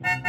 欢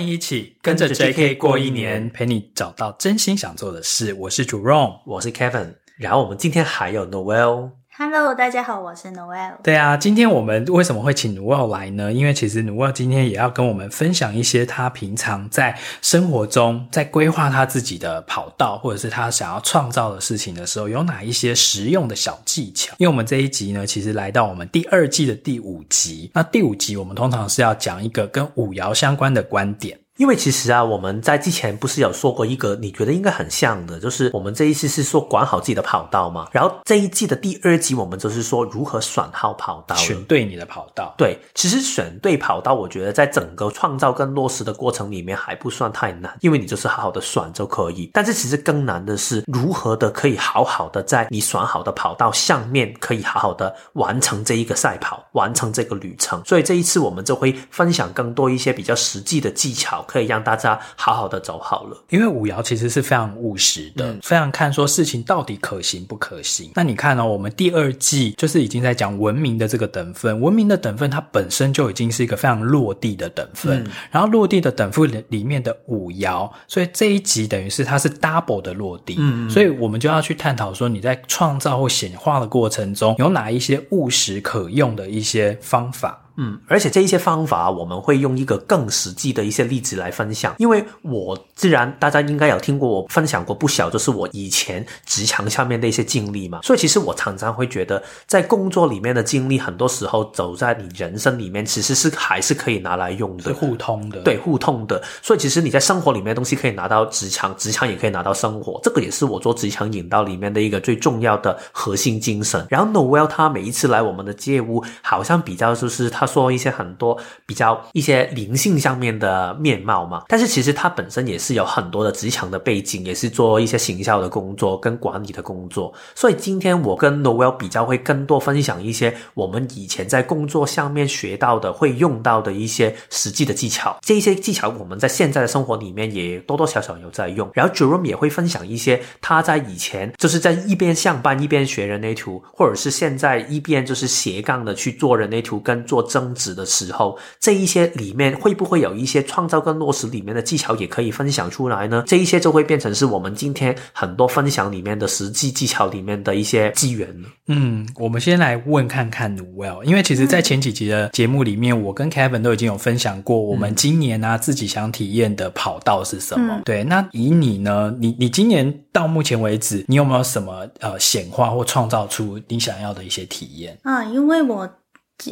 迎一起跟着 JK 过一年，陪你找到真心想做的事。我是 Jerome，我是 Kevin，然后我们今天还有 Noel。Hello，大家好，我是 Noel。对啊，今天我们为什么会请 Noel 来呢？因为其实 Noel 今天也要跟我们分享一些他平常在生活中在规划他自己的跑道，或者是他想要创造的事情的时候，有哪一些实用的小技巧。因为我们这一集呢，其实来到我们第二季的第五集。那第五集我们通常是要讲一个跟五爻相关的观点。因为其实啊，我们在之前不是有说过一个你觉得应该很像的，就是我们这一次是说管好自己的跑道嘛。然后这一季的第二集，我们就是说如何选好跑道，选对你的跑道。对，其实选对跑道，我觉得在整个创造跟落实的过程里面还不算太难，因为你就是好好的选就可以。但是其实更难的是如何的可以好好的在你选好的跑道上面，可以好好的完成这一个赛跑，完成这个旅程。所以这一次我们就会分享更多一些比较实际的技巧。可以让大家好好的走好了，因为五爻其实是非常务实的，嗯、非常看说事情到底可行不可行。那你看呢、哦？我们第二季就是已经在讲文明的这个等分，文明的等分它本身就已经是一个非常落地的等分，嗯、然后落地的等分里面的五爻，所以这一集等于是它是 double 的落地，嗯，所以我们就要去探讨说你在创造或显化的过程中有哪一些务实可用的一些方法。嗯，而且这一些方法，我们会用一个更实际的一些例子来分享。因为我自然大家应该有听过我分享过不小，就是我以前职场下面的一些经历嘛。所以其实我常常会觉得，在工作里面的经历，很多时候走在你人生里面，其实是还是可以拿来用的，是互通的。对，互通的。所以其实你在生活里面的东西可以拿到职场，职场也可以拿到生活。这个也是我做职场引导里面的一个最重要的核心精神。然后 Noel 他每一次来我们的街屋，好像比较就是他。他说一些很多比较一些灵性上面的面貌嘛，但是其实他本身也是有很多的职场的背景，也是做一些行销的工作跟管理的工作。所以今天我跟 Noel 比较会更多分享一些我们以前在工作上面学到的、会用到的一些实际的技巧。这一些技巧我们在现在的生活里面也多多少少有在用。然后 Jerome 也会分享一些他在以前就是在一边上班一边学人类图，或者是现在一边就是斜杠的去做人类图跟做。增值的时候，这一些里面会不会有一些创造跟落实里面的技巧也可以分享出来呢？这一些就会变成是我们今天很多分享里面的实际技巧里面的一些机缘。嗯，我们先来问看看 Noel，因为其实在前几集的节目里面，嗯、我跟 Kevin 都已经有分享过，我们今年啊、嗯、自己想体验的跑道是什么？嗯、对，那以你呢？你你今年到目前为止，你有没有什么呃显化或创造出你想要的一些体验？啊，因为我。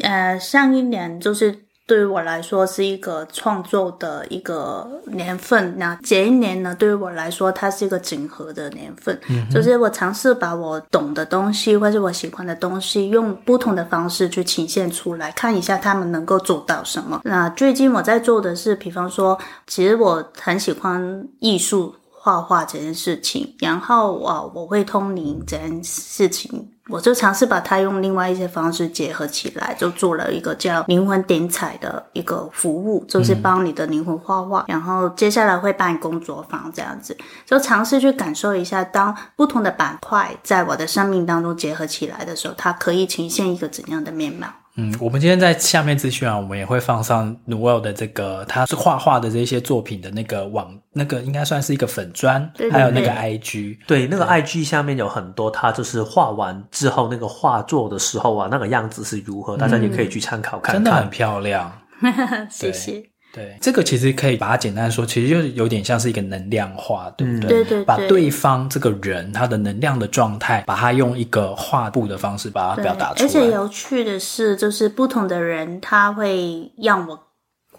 呃，上一年就是对于我来说是一个创作的一个年份，那这一年呢，对于我来说，它是一个整合的年份。就是我尝试把我懂的东西或者我喜欢的东西，用不同的方式去呈现出来，看一下他们能够做到什么。那最近我在做的是，比方说，其实我很喜欢艺术画画这件事情，然后我我会通灵这件事情。我就尝试把它用另外一些方式结合起来，就做了一个叫灵魂点彩的一个服务，就是帮你的灵魂画画，然后接下来会办工作坊这样子，就尝试去感受一下，当不同的板块在我的生命当中结合起来的时候，它可以呈现一个怎样的面貌。嗯，我们今天在下面资讯啊，我们也会放上 Noel 的这个他是画画的这些作品的那个网，那个应该算是一个粉砖，对对对，还有那个 IG，对，那个 IG 下面有很多他就是画完之后那个画作的时候啊，那个样子是如何，大家也可以去参考看看，真的很漂亮，谢谢。对，这个其实可以把它简单说，其实就是有点像是一个能量化，对不对？对对对。把对方这个人他的能量的状态，把它用一个画布的方式把它表达出来。而且有趣的是，就是不同的人他会让我。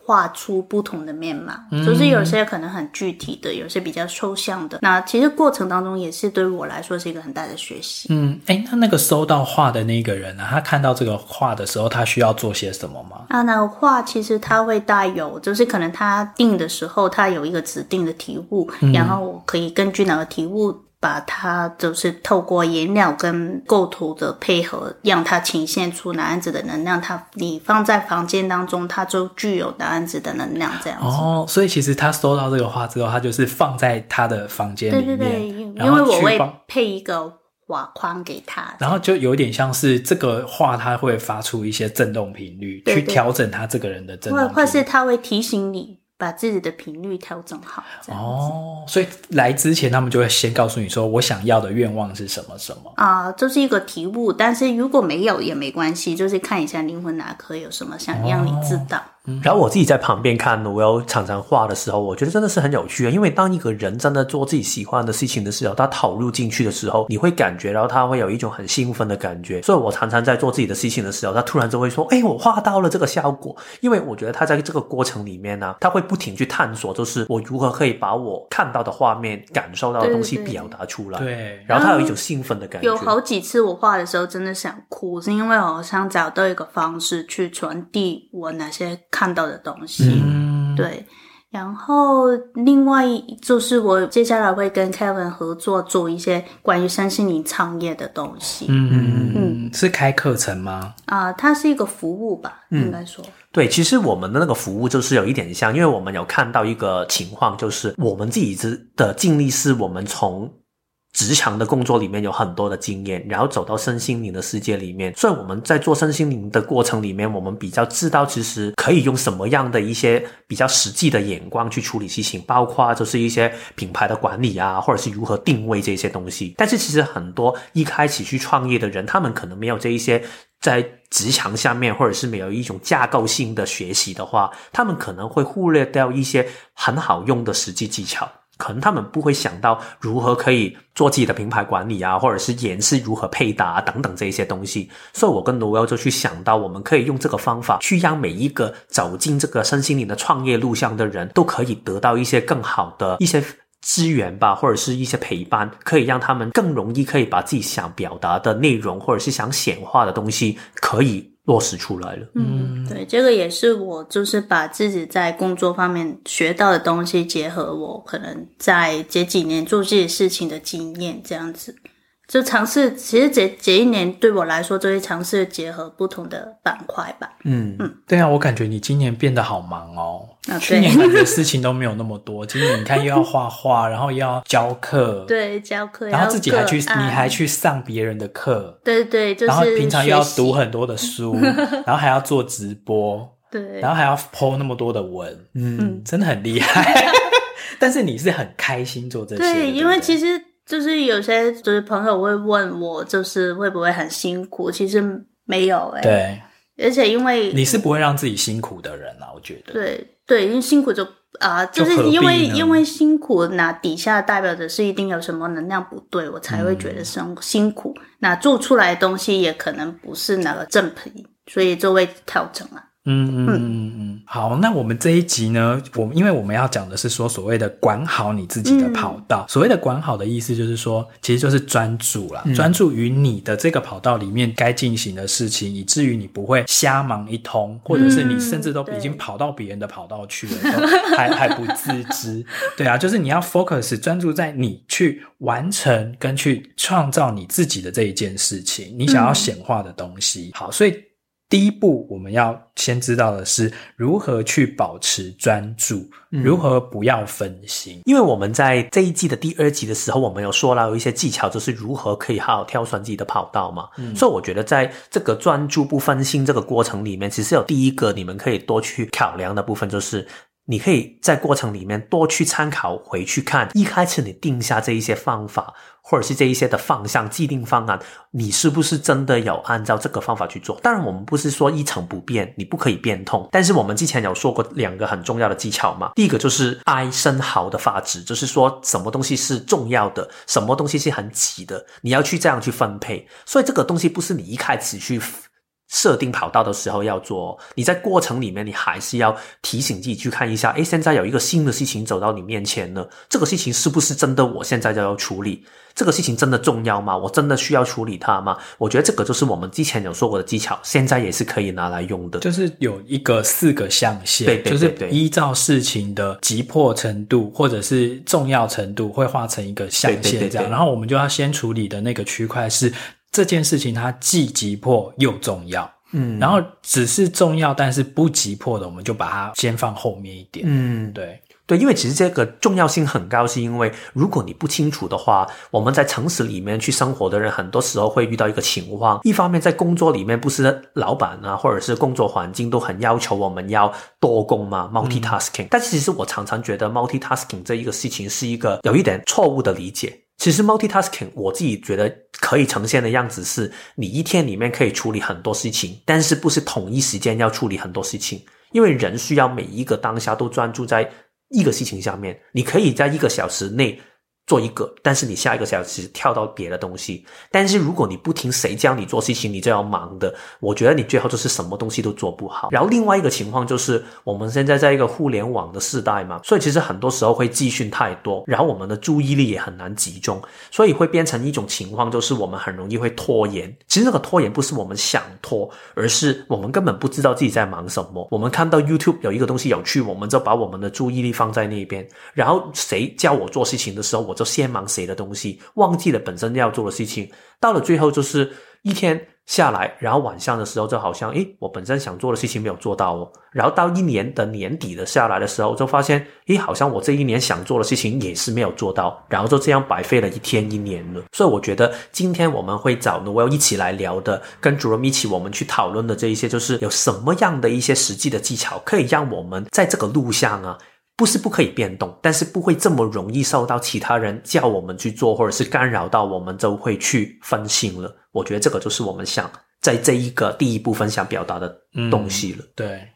画出不同的面貌，就是有些可能很具体的，有些比较抽象的。那其实过程当中也是对于我来说是一个很大的学习。嗯，哎，那那个收到画的那个人呢？他看到这个画的时候，他需要做些什么吗？啊，那画其实他会带有，就是可能他定的时候，他有一个指定的题目，嗯、然后我可以根据那个题目。把它就是透过颜料跟构图的配合，让它呈现出哪样子的能量。它你放在房间当中，它就具有哪样子的能量，这样子。哦，所以其实他收到这个画之后，他就是放在他的房间里面。对对对，因为我会配一个画框给他，然后就有点像是这个画，它会发出一些震动频率，对对，去调整他这个人的震动频率，或或是他会提醒你。把自己的频率调整好，哦，所以来之前他们就会先告诉你说，我想要的愿望是什么什么啊，这是一个题目，但是如果没有也没关系，就是看一下灵魂哪颗有什么想让你知道。哦然后我自己在旁边看，我要常常画的时候，我觉得真的是很有趣啊。因为当一个人真的做自己喜欢的事情的时候，他投入进去的时候，你会感觉到他会有一种很兴奋的感觉。所以我常常在做自己的事情的时候，他突然就会说：“哎，我画到了这个效果。”因为我觉得他在这个过程里面呢，他会不停去探索，就是我如何可以把我看到的画面、感受到的东西表达出来。对，对，然后他有一种兴奋的感觉。有好几次我画的时候真的想哭，是因为我好像找到一个方式去传递我那些看到的东西。嗯，对。然后另外就是我接下来会跟 Kevin 合作做一些关于身心灵创业的东西。嗯嗯嗯，是开课程吗？啊、呃，它是一个服务吧，嗯、应该说。对，其实我们的那个服务就是有一点像，因为我们有看到一个情况，就是我们自己的经历是我们从。职场的工作里面有很多的经验，然后走到身心灵的世界里面，所以我们在做身心灵的过程里面，我们比较知道其实可以用什么样的一些比较实际的眼光去处理事情，包括就是一些品牌的管理啊，或者是如何定位这些东西。但是其实很多一开始去创业的人，他们可能没有这一些在职场下面，或者是没有一种架构性的学习的话，他们可能会忽略掉一些很好用的实际技巧。可能他们不会想到如何可以做自己的品牌管理啊，或者是演示如何配搭啊，等等这一些东西。所以我跟 Noel 就去想到，我们可以用这个方法去让每一个走进这个身心灵的创业路上的人都可以得到一些更好的一些资源吧，或者是一些陪伴，可以让他们更容易可以把自己想表达的内容，或者是想显化的东西可以。落实出来了。嗯，对，这个也是我就是把自己在工作方面学到的东西，结合我可能在这几年做这些事情的经验，这样子。就尝试，其实这这一年对我来说，就是尝试结合不同的板块吧。嗯嗯，对啊，我感觉你今年变得好忙哦。啊，去年感觉事情都没有那么多，今年你看又要画画，然后又要教课，对，教课，然后自己还去，你还去上别人的课，对对，就是，然后平常又要读很多的书，然后还要做直播，对，然后还要 po 那么多的文，嗯，真的很厉害。但是你是很开心做这些，对，因为其实。就是有些就是朋友会问我，就是会不会很辛苦？其实没有哎、欸、对，而且因为你是不会让自己辛苦的人啊，我觉得。对对，因为辛苦就啊、呃，就是因为因为辛苦，那底下代表的是一定有什么能量不对，我才会觉得生辛苦。嗯、那做出来的东西也可能不是那个正品，所以就会调整了。嗯嗯嗯嗯，好，那我们这一集呢，我们因为我们要讲的是说所谓的管好你自己的跑道，嗯、所谓的管好的意思就是说，其实就是专注啦，嗯、专注于你的这个跑道里面该进行的事情，以至于你不会瞎忙一通，或者是你甚至都已经跑到别人的跑道去了，嗯、还还不自知。对啊，就是你要 focus 专注在你去完成跟去创造你自己的这一件事情，你想要显化的东西。嗯、好，所以。第一步，我们要先知道的是如何去保持专注，嗯、如何不要分心。因为我们在这一季的第二集的时候，我们有说到有一些技巧，就是如何可以好好挑选自己的跑道嘛。嗯、所以我觉得在这个专注不分心这个过程里面，其实有第一个你们可以多去考量的部分，就是。你可以在过程里面多去参考，回去看一开始你定下这一些方法，或者是这一些的方向、既定方案，你是不是真的有按照这个方法去做？当然，我们不是说一成不变，你不可以变通。但是我们之前有说过两个很重要的技巧嘛，第一个就是 I 生蚝的法则，就是说什么东西是重要的，什么东西是很急的，你要去这样去分配。所以这个东西不是你一开始去。设定跑道的时候要做，你在过程里面你还是要提醒自己去看一下，诶，现在有一个新的事情走到你面前了，这个事情是不是真的？我现在就要处理这个事情，真的重要吗？我真的需要处理它吗？我觉得这个就是我们之前有说过的技巧，现在也是可以拿来用的，就是有一个四个象限，对对对对，就是依照事情的急迫程度或者是重要程度，会画成一个象限这样，对对对对，然后我们就要先处理的那个区块是。这件事情它既急迫又重要，嗯，然后只是重要但是不急迫的，我们就把它先放后面一点，嗯，对。对，因为其实这个重要性很高，是因为如果你不清楚的话，我们在城市里面去生活的人，很多时候会遇到一个情况，一方面在工作里面，不是老板啊，或者是工作环境都很要求我们要多工嘛，multitasking，嗯，但其实我常常觉得 multitasking 这一个事情是一个有一点错误的理解。其实 multitasking 我自己觉得可以呈现的样子是，你一天里面可以处理很多事情，但是不是同一时间要处理很多事情，因为人需要每一个当下都专注在一个事情上面，你可以在一个小时内。做一个，但是你下一个小时跳到别的东西。但是如果你不听谁教你做事情，你就要忙的。我觉得你最后就是什么东西都做不好。然后另外一个情况就是，我们现在在一个互联网的时代嘛，所以其实很多时候会资讯太多，然后我们的注意力也很难集中，所以会变成一种情况，就是我们很容易会拖延。其实那个拖延不是我们想拖，而是我们根本不知道自己在忙什么。我们看到 YouTube 有一个东西有趣，我们就把我们的注意力放在那边，然后谁教我做事情的时候，我就先忙谁的东西，忘记了本身要做的事情，到了最后就是一天下来，然后晚上的时候就好像，诶，我本身想做的事情没有做到哦，然后到一年的年底的下来的时候，就发现，诶，好像我这一年想做的事情也是没有做到，然后就这样白费了一天一年了。所以我觉得今天我们会找 Noel 一起来聊的，跟 Jerome 一起我们去讨论的这一些，就是有什么样的一些实际的技巧，可以让我们在这个路上啊。不是不可以变动，但是不会这么容易受到其他人叫我们去做，或者是干扰到我们，就会去分心了。我觉得这个就是我们想在这一个第一部分想表达的东西了。对。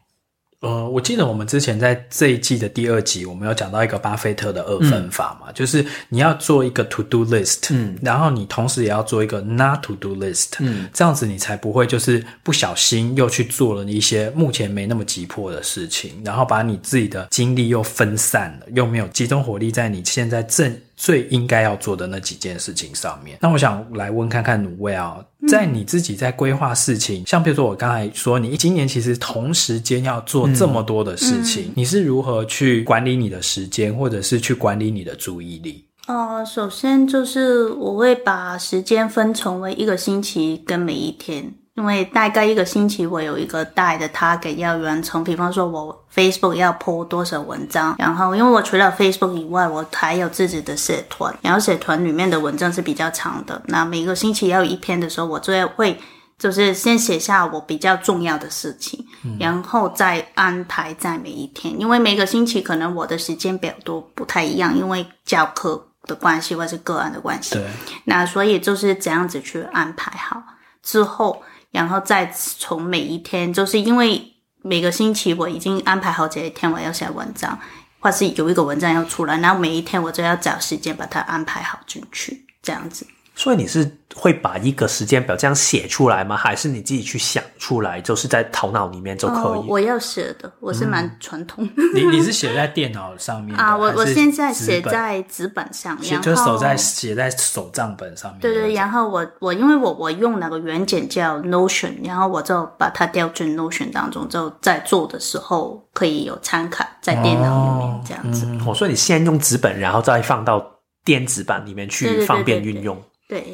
呃，我记得我们之前在这一季的第二集，我们有讲到一个巴菲特的二分法嘛，嗯、就是你要做一个 to do list，嗯，然后你同时也要做一个 not to do list，嗯，这样子你才不会就是不小心又去做了一些目前没那么急迫的事情，然后把你自己的精力又分散了，又没有集中火力在你现在正。最应该要做的那几件事情上面，那我想来问看看 Noelle，在你自己在规划事情，嗯、像比如说我刚才说，你今年其实同时间要做这么多的事情，嗯嗯、你是如何去管理你的时间，或者是去管理你的注意力？呃，首先就是我会把时间分成为一个星期跟每一天。因为大概一个星期，我有一个大的 target 要完成。比方说，我 Facebook 要 po 多少文章，然后因为我除了 Facebook 以外，我还有自己的社团，然后社团里面的文章是比较长的。那每个星期要有一篇的时候，我就会就是先写下我比较重要的事情，嗯、然后再安排在每一天。因为每个星期可能我的时间表都不太一样，因为教课的关系或者是个案的关系。对。那所以就是这样子去安排好之后。然后再从每一天，就是因为每个星期我已经安排好几天我要写文章，或是有一个文章要出来，然后每一天我就要找时间把它安排好进去，这样子。所以你是会把一个时间表这样写出来吗？还是你自己去想出来，就是在头脑里面就可以？哦、我要写的，我是蛮传统。嗯、你你是写在电脑上面啊？我我现在写在纸本上，然后就是手在写在手账本上面。对对，然后我我因为我我用那个软件叫 Notion，然后我就把它调进 Notion 当中，就在做的时候可以有参考在电脑里面这样子。哦，嗯、所以你先用纸本，然后再放到电子版里面去，方便运用。对，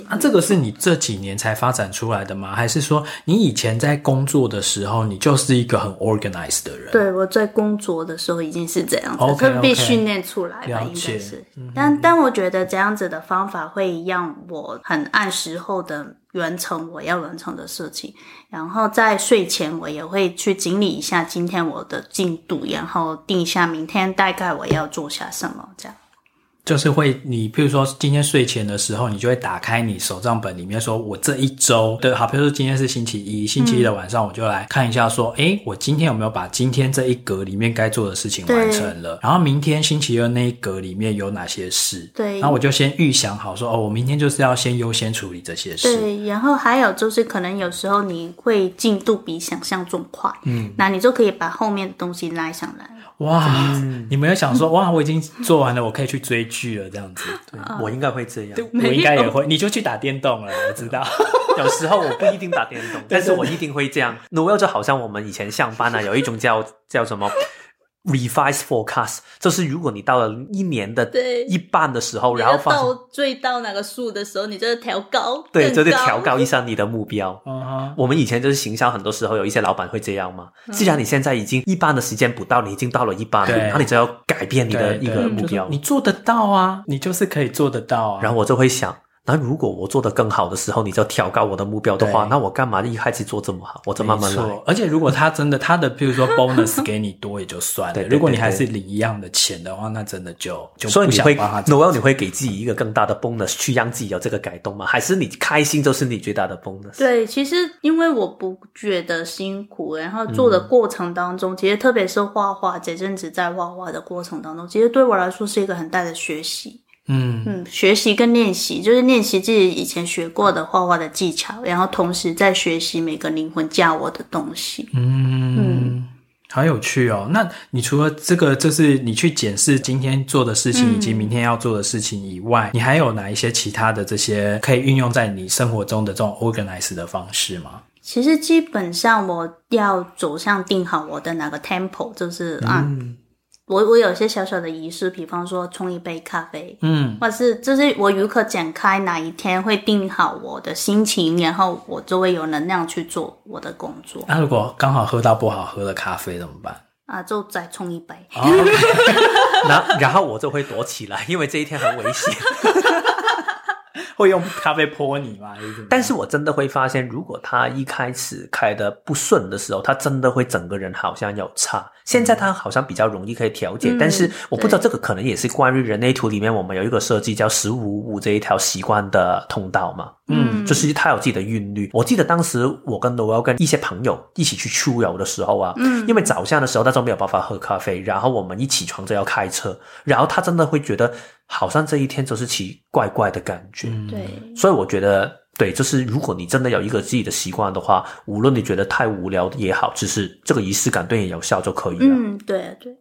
啊，这个是你这几年才发展出来的吗？还是说你以前在工作的时候，你就是一个很 organized 的人？对，我在工作的时候已经是这样子，okay, okay, 被训练出来吧，应该是。嗯、但但我觉得这样子的方法会让我很按时候的完成我要完成的事情，然后在睡前我也会去整理一下今天我的进度，然后定一下明天大概我要做下什么这样。就是会，你比如说今天睡前的时候，你就会打开你手账本里面，说我这一周的，好，比如说今天是星期一，星期一的晚上我就来看一下，说，哎、嗯，我今天有没有把今天这一格里面该做的事情完成了？然后明天星期二那一格里面有哪些事？对，然后我就先预想好说，哦，我明天就是要先优先处理这些事。对，然后还有就是可能有时候你会进度比想象中快，嗯，那你就可以把后面的东西拉上来。哇，嗯、你们要想说哇，我已经做完了，我可以去追剧了这样子？对，我应该会这样，我应该也会，你就去打电动了，我知道。有时候我不一定打电动，但是我一定会这样。Noel 就好像我们以前上班啊，有一种叫叫什么？Revise forecast，就是如果你到了一年的一半的时候，然后到最到哪个数的时候，你就调高，对，就是调高一下你的目标。Uh huh. 我们以前就是行销，很多时候有一些老板会这样嘛。Uh huh. 既然你现在已经一半的时间不到，你已经到了一半了，对然后你就要改变你的一个目标。你做得到啊，你就是可以做得到啊。然后我就会想。那如果我做得更好的时候，你就调高我的目标的话，那我干嘛一开始做这么好？我就慢慢来。而且如果他真的他的，比如说 bonus 给你多也就算了。如果你还是领一样的钱的话，那真的就就。所以你会，Noel 你会给自己一个更大的 bonus 去让自己有这个改动吗？还是你开心就是你最大的 bonus？对，其实因为我不觉得辛苦，然后做的过程当中，嗯、其实特别是画画这阵子在画画的过程当中，其实对我来说是一个很大的学习。嗯嗯，学习跟练习就是练习自己以前学过的画画的技巧，然后同时在学习每个灵魂教我的东西。嗯嗯，好有趣哦。那你除了这个，就是你去检视今天做的事情以及明天要做的事情以外，嗯、你还有哪一些其他的这些可以运用在你生活中的这种 organize 的方式吗？其实基本上我要走向定好我的哪个 tempo，就是啊。嗯我我有些小小的仪式，比方说冲一杯咖啡，嗯，或是就是我如何展开哪一天会定好我的心情，然后我就会有能量去做我的工作。那、啊、如果刚好喝到不好喝的咖啡怎么办？啊，就再冲一杯。然后我就会躲起来，因为这一天很危险。会用咖啡泼你吗？但是我真的会发现，如果他一开始开的不顺的时候，他真的会整个人好像有差。现在他好像比较容易可以调节，嗯、但是我不知道这个可能也是关于人类图里面我们有一个设计叫十五五这一条习惯的通道嘛。嗯，就是他有自己的韵律。我记得当时我跟 Noel 跟一些朋友一起去出游的时候啊，嗯，因为早上的时候大家没有办法喝咖啡，然后我们一起床就要开车，然后他真的会觉得。好像这一天就是奇怪怪的感觉，对，所以我觉得，对，就是如果你真的有一个自己的习惯的话，无论你觉得太无聊也好，只是这个仪式感对你有效就可以了。嗯，对对。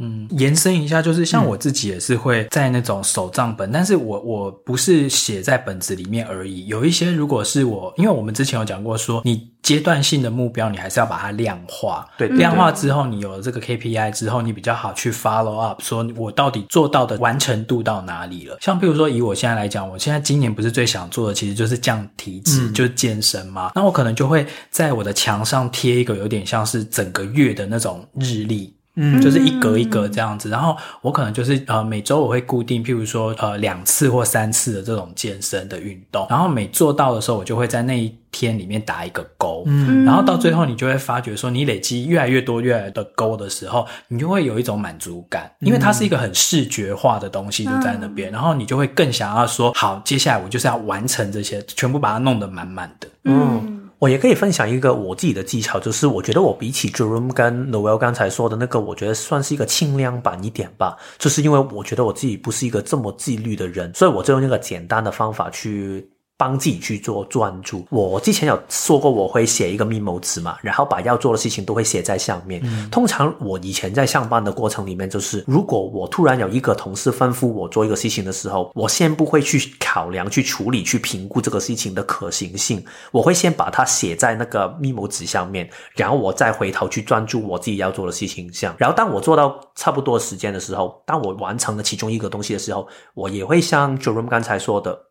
嗯，延伸一下，就是像我自己也是会在那种手账本，嗯、但是我我不是写在本子里面而已。有一些如果是我，因为我们之前有讲过说，你阶段性的目标，你还是要把它量化。对，量化之后，你有了这个 KPI 之后，你比较好去 follow up，说我到底做到的完成度到哪里了。像比如说以我现在来讲，我现在今年不是最想做的，其实就是降体脂，嗯、就是健身嘛。那我可能就会在我的墙上贴一个有点像是整个月的那种日历。嗯，就是一格一格这样子，然后我可能就是呃每周我会固定，譬如说呃两次或三次的这种健身的运动，然后每做到的时候，我就会在那一天里面打一个勾，嗯，然后到最后你就会发觉说，你累积越来越多越来越多的勾的时候，你就会有一种满足感，因为它是一个很视觉化的东西就在那边，然后你就会更想要说，好，接下来我就是要完成这些，全部把它弄得满满的，嗯。我也可以分享一个我自己的技巧，就是我觉得我比起 Jerome 跟 Noel 刚才说的那个，我觉得算是一个轻量版一点吧。就是因为我觉得我自己不是一个这么自律的人，所以我就用那个简单的方法去。帮自己去做专注。我之前有说过，我会写一个 memo 纸嘛，然后把要做的事情都会写在上面。嗯、通常我以前在上班的过程里面，就是如果我突然有一个同事吩咐我做一个事情的时候，我先不会去考量、去处理、去评估这个事情的可行性，我会先把它写在那个 memo 纸上面，然后我再回头去专注我自己要做的事情上。然后当我做到差不多时间的时候，当我完成了其中一个东西的时候，我也会像 Jerome 刚才说的。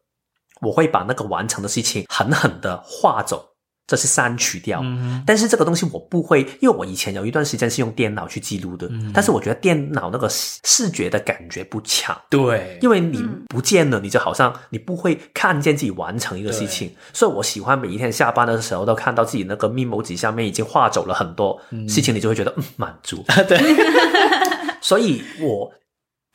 我会把那个完成的事情狠狠的划走，这是删除掉。嗯、但是这个东西我不会，因为我以前有一段时间是用电脑去记录的。嗯、但是我觉得电脑那个视觉的感觉不强。对，因为你不见了，你就好像你不会看见自己完成一个事情。所以我喜欢每一天下班的时候都看到自己那个 memo 纸上面已经划走了很多事情，你就会觉得嗯满足。对，所以我。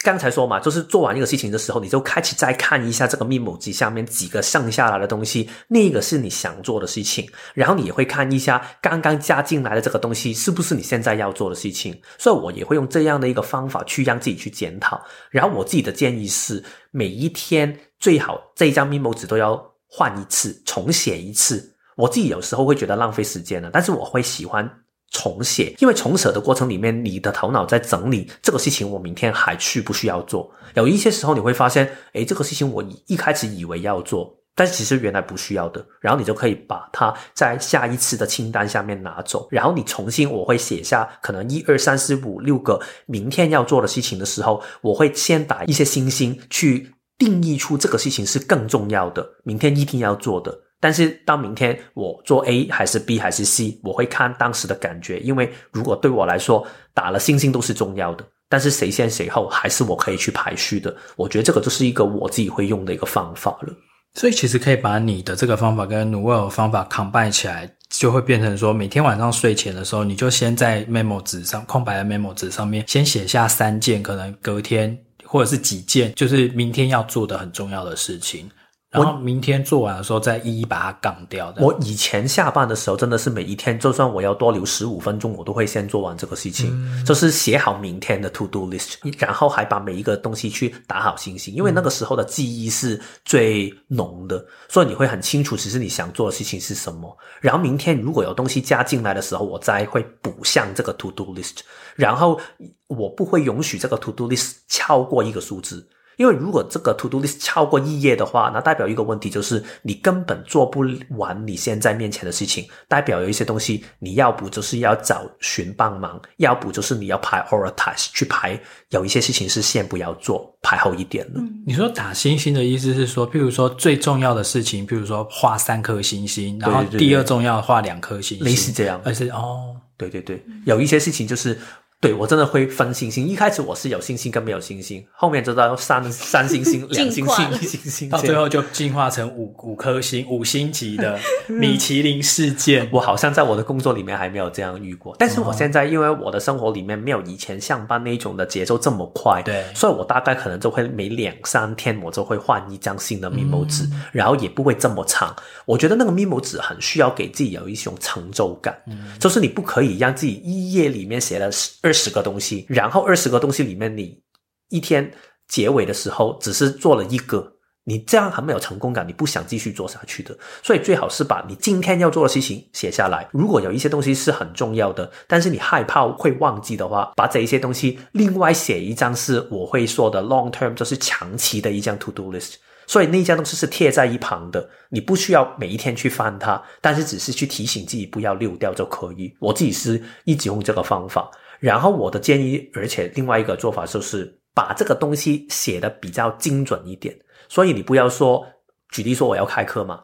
刚才说嘛，就是做完一个事情的时候，你就开始再看一下这个 memoji 下面几个剩下来的东西，那个是你想做的事情，然后你也会看一下刚刚加进来的这个东西是不是你现在要做的事情。所以我也会用这样的一个方法去让自己去检讨。然后我自己的建议是，每一天最好这一张 memo 纸都要换一次，重写一次。我自己有时候会觉得浪费时间了，但是我会喜欢。重写，因为重写的过程里面，你的头脑在整理这个事情，我明天还需不需要做？有一些时候你会发现，诶，这个事情我一开始以为要做，但其实原来不需要的。然后你就可以把它在下一次的清单下面拿走，然后你重新，我会写下可能一二三四五六个明天要做的事情的时候，我会先打一些星星去定义出这个事情是更重要的，明天一定要做的。但是到明天我做 A 还是 B 还是 C，我会看当时的感觉，因为如果对我来说打了星星都是重要的，但是谁先谁后还是我可以去排序的。我觉得这个就是一个我自己会用的一个方法了。所以其实可以把你的这个方法跟 novel 方法 combine 起来，就会变成说，每天晚上睡前的时候，你就先在 memo 纸上空白的 memo 纸上面先写下三件可能隔天或者是几件，就是明天要做的很重要的事情。然后明天做完的时候，再一一把它杠掉。我以前下班的时候，真的是每一天，就算我要多留十五分钟，我都会先做完这个事情，嗯、就是写好明天的 to do list，然后还把每一个东西去打好星星，因为那个时候的记忆是最浓的，所以你会很清楚，其实你想做的事情是什么。然后明天如果有东西加进来的时候，我再会补上这个 to do list，然后我不会允许这个 to do list 超过一个数字。因为如果这个 to do list 超过一页的话，那代表一个问题就是你根本做不完你现在面前的事情。代表有一些东西，你要不就是要找寻帮忙，要不就是你要 prioritize 去排。有一些事情是先不要做，排后一点的。嗯，你说打星星的意思是说，譬如说最重要的事情，譬如说画三颗星星，然后第二重要的画两颗星星，类似这样。而是哦，对对对，有一些事情就是。对，我真的会分星星。一开始我是有星星跟没有星星，后面就到三三星星、两星星、一星星，到最后就进化成五五颗星、五星级的 米其林事件。我好像在我的工作里面还没有这样遇过，但是我现在因为我的生活里面没有以前上班那种的节奏这么快，对，所以我大概可能就会每两三天我就会换一张新的 memo 纸，嗯，然后也不会这么长。我觉得那个 memo 纸很需要给自己有一种成就感，嗯，就是你不可以让自己一页里面写了二十个东西，然后二十个东西里面，你一天结尾的时候只是做了一个，你这样很没有成功感，你不想继续做下去的。所以最好是把你今天要做的事情写下来。如果有一些东西是很重要的，但是你害怕会忘记的话，把这一些东西另外写一张是我会说的 long term，就是长期的一张 to do list。所以那家东西是贴在一旁的，你不需要每一天去翻它，但是只是去提醒自己不要溜掉就可以。我自己是一直用这个方法。然后我的建议，而且另外一个做法就是把这个东西写的比较精准一点。所以你不要说，举例说我要开课嘛，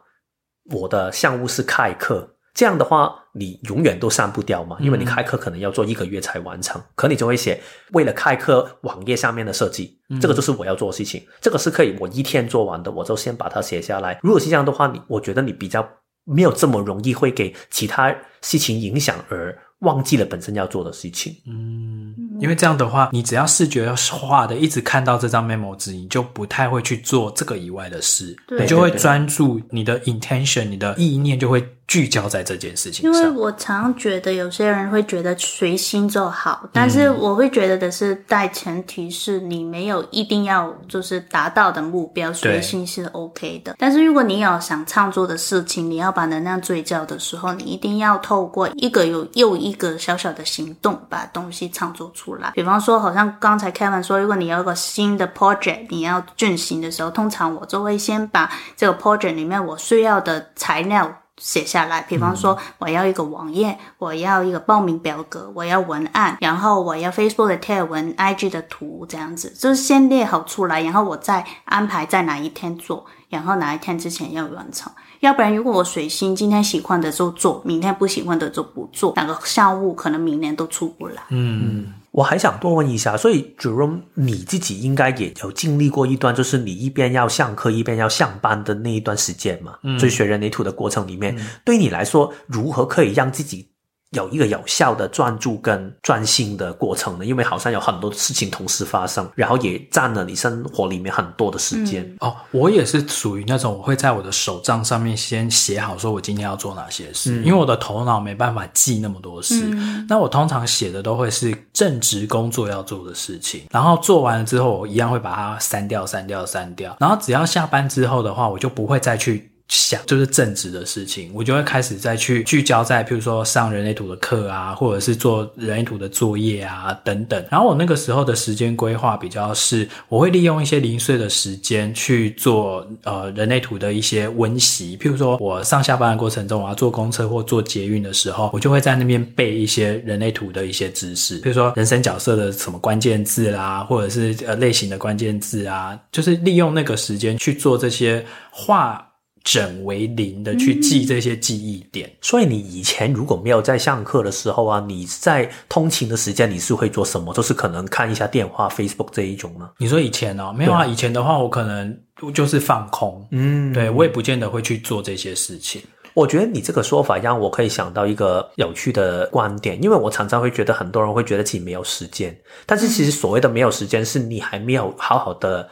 我的项目是开课，这样的话你永远都删不掉嘛，因为你开课可能要做一个月才完成。嗯、可你就会写为了开课网页上面的设计，这个就是我要做的事情，这个是可以我一天做完的，我就先把它写下来。如果是这样的话，你我觉得你比较没有这么容易会给其他事情影响而。忘记了本身要做的事情，嗯，因为这样的话，你只要视觉要画的，一直看到这张 memo 纸，你就不太会去做这个以外的事，你就会专注你的 intention，你的意念就会。聚焦在这件事情上，因为我常常觉得有些人会觉得随心就好，但是我会觉得的是，带前提是你没有一定要就是达到的目标，随心是 OK 的。但是如果你有想创作的事情，你要把能量聚焦的时候，你一定要透过一个有又一个小小的行动，把东西创作出来。比方说，好像刚才 Kevin 说，如果你有一个新的 project，你要进行的时候，通常我就会先把这个 project 里面我需要的材料。写下来，比方说我要一个网页，我要一个报名表格，我要文案，然后我要 Facebook 的贴文，IG 的图，这样子就是先列好出来，然后我再安排在哪一天做，然后哪一天之前要完成。要不然，如果我随心，今天喜欢的就做，明天不喜欢的就不做，那个项目可能明年都出不来。嗯。我还想多问一下，所以 Jerome 你自己应该也有经历过一段，就是你一边要上课一边要上班的那一段时间嘛？嗯，所以学人类图的过程里面，嗯，对你来说，如何可以让自己有一个有效的专注跟专心的过程呢？因为好像有很多事情同时发生，然后也占了你生活里面很多的时间。嗯、哦，我也是属于那种我会在我的手账上面先写好，说我今天要做哪些事，嗯、因为我的头脑没办法记那么多事。嗯、那我通常写的都会是正职工作要做的事情，然后做完了之后，我一样会把它删掉、删掉、删掉。然后只要下班之后的话，我就不会再去。想就是正直的事情，我就会开始再去聚焦在，譬如说上人类图的课啊，或者是做人类图的作业啊等等。然后我那个时候的时间规划比较是，我会利用一些零碎的时间去做呃人类图的一些温习。譬如说我上下班的过程中，我要坐公车或坐捷运的时候，我就会在那边背一些人类图的一些知识，譬如说人生角色的什么关键字啦，或者是呃类型的关键字啊，就是利用那个时间去做这些画。整为零的去记这些记忆点，嗯，所以你以前如果没有在上课的时候啊，你在通勤的时间你是会做什么？就是可能看一下电话、Facebook 这一种吗？你说以前哦，没有啊，以前的话我可能就是放空，嗯，对，我也不见得会去做这些事情。我觉得你这个说法让我可以想到一个有趣的观点，因为我常常会觉得很多人会觉得自己没有时间，但是其实所谓的没有时间，是你还没有好好的。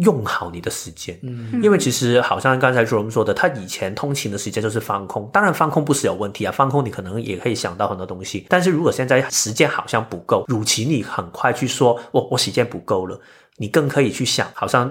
用好你的时间，嗯，因为其实好像刚才 Jerome 说的，他以前通勤的时间就是放空，当然放空不是有问题啊，放空你可能也可以想到很多东西，但是如果现在时间好像不够，与其你很快去说我我时间不够了，你更可以去想，好像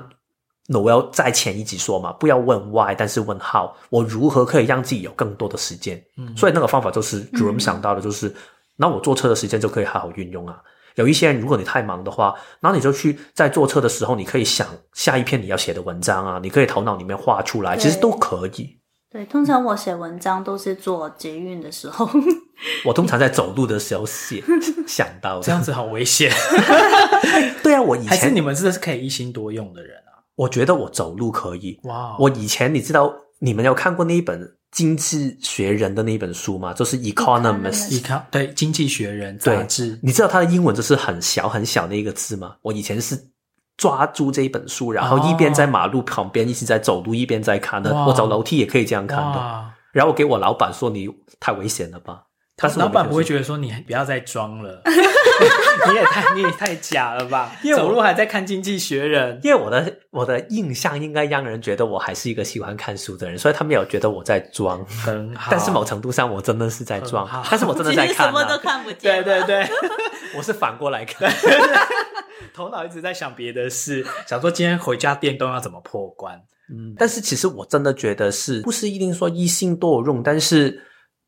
Noel 在前一集说嘛，不要问 why，但是问 how，我如何可以让自己有更多的时间，嗯，所以那个方法就是 Jerome 想到的，就是、嗯、那我坐车的时间就可以好好运用啊。有一些人，如果你太忙的话，那你就去在坐车的时候，你可以想下一篇你要写的文章啊，你可以头脑里面画出来，其实都可以。对，通常我写文章都是做捷运的时候。我通常在走路的时候写，想到这样子好危险。对啊，我以前还是你们真的是可以一心多用的人啊。我觉得我走路可以。哇，我以前你知道，你们有看过那一本？经济学人的那本书嘛，就是 Economist，对，经济学人杂志。你知道它的英文就是很小很小那一个字吗？我以前是抓住这一本书，然后一边在马路旁边一直在走路，一边在看的。我走楼梯也可以这样看的。然后我给我老板说：“你太危险了吧？”但是老板不会觉得说你不要再装了，你也太你也太假了吧？因为走路还在看《经济学人》，因为我的我的印象应该让人觉得我还是一个喜欢看书的人，所以他们有觉得我在装。很好，但是某程度上我真的是在装，但是我真的在看，什么都看不见。对对对，我是反过来看，头脑一直在想别的事，想说今天回家电动要怎么破关。嗯，但是其实我真的觉得是不是一定说一心多用，但是。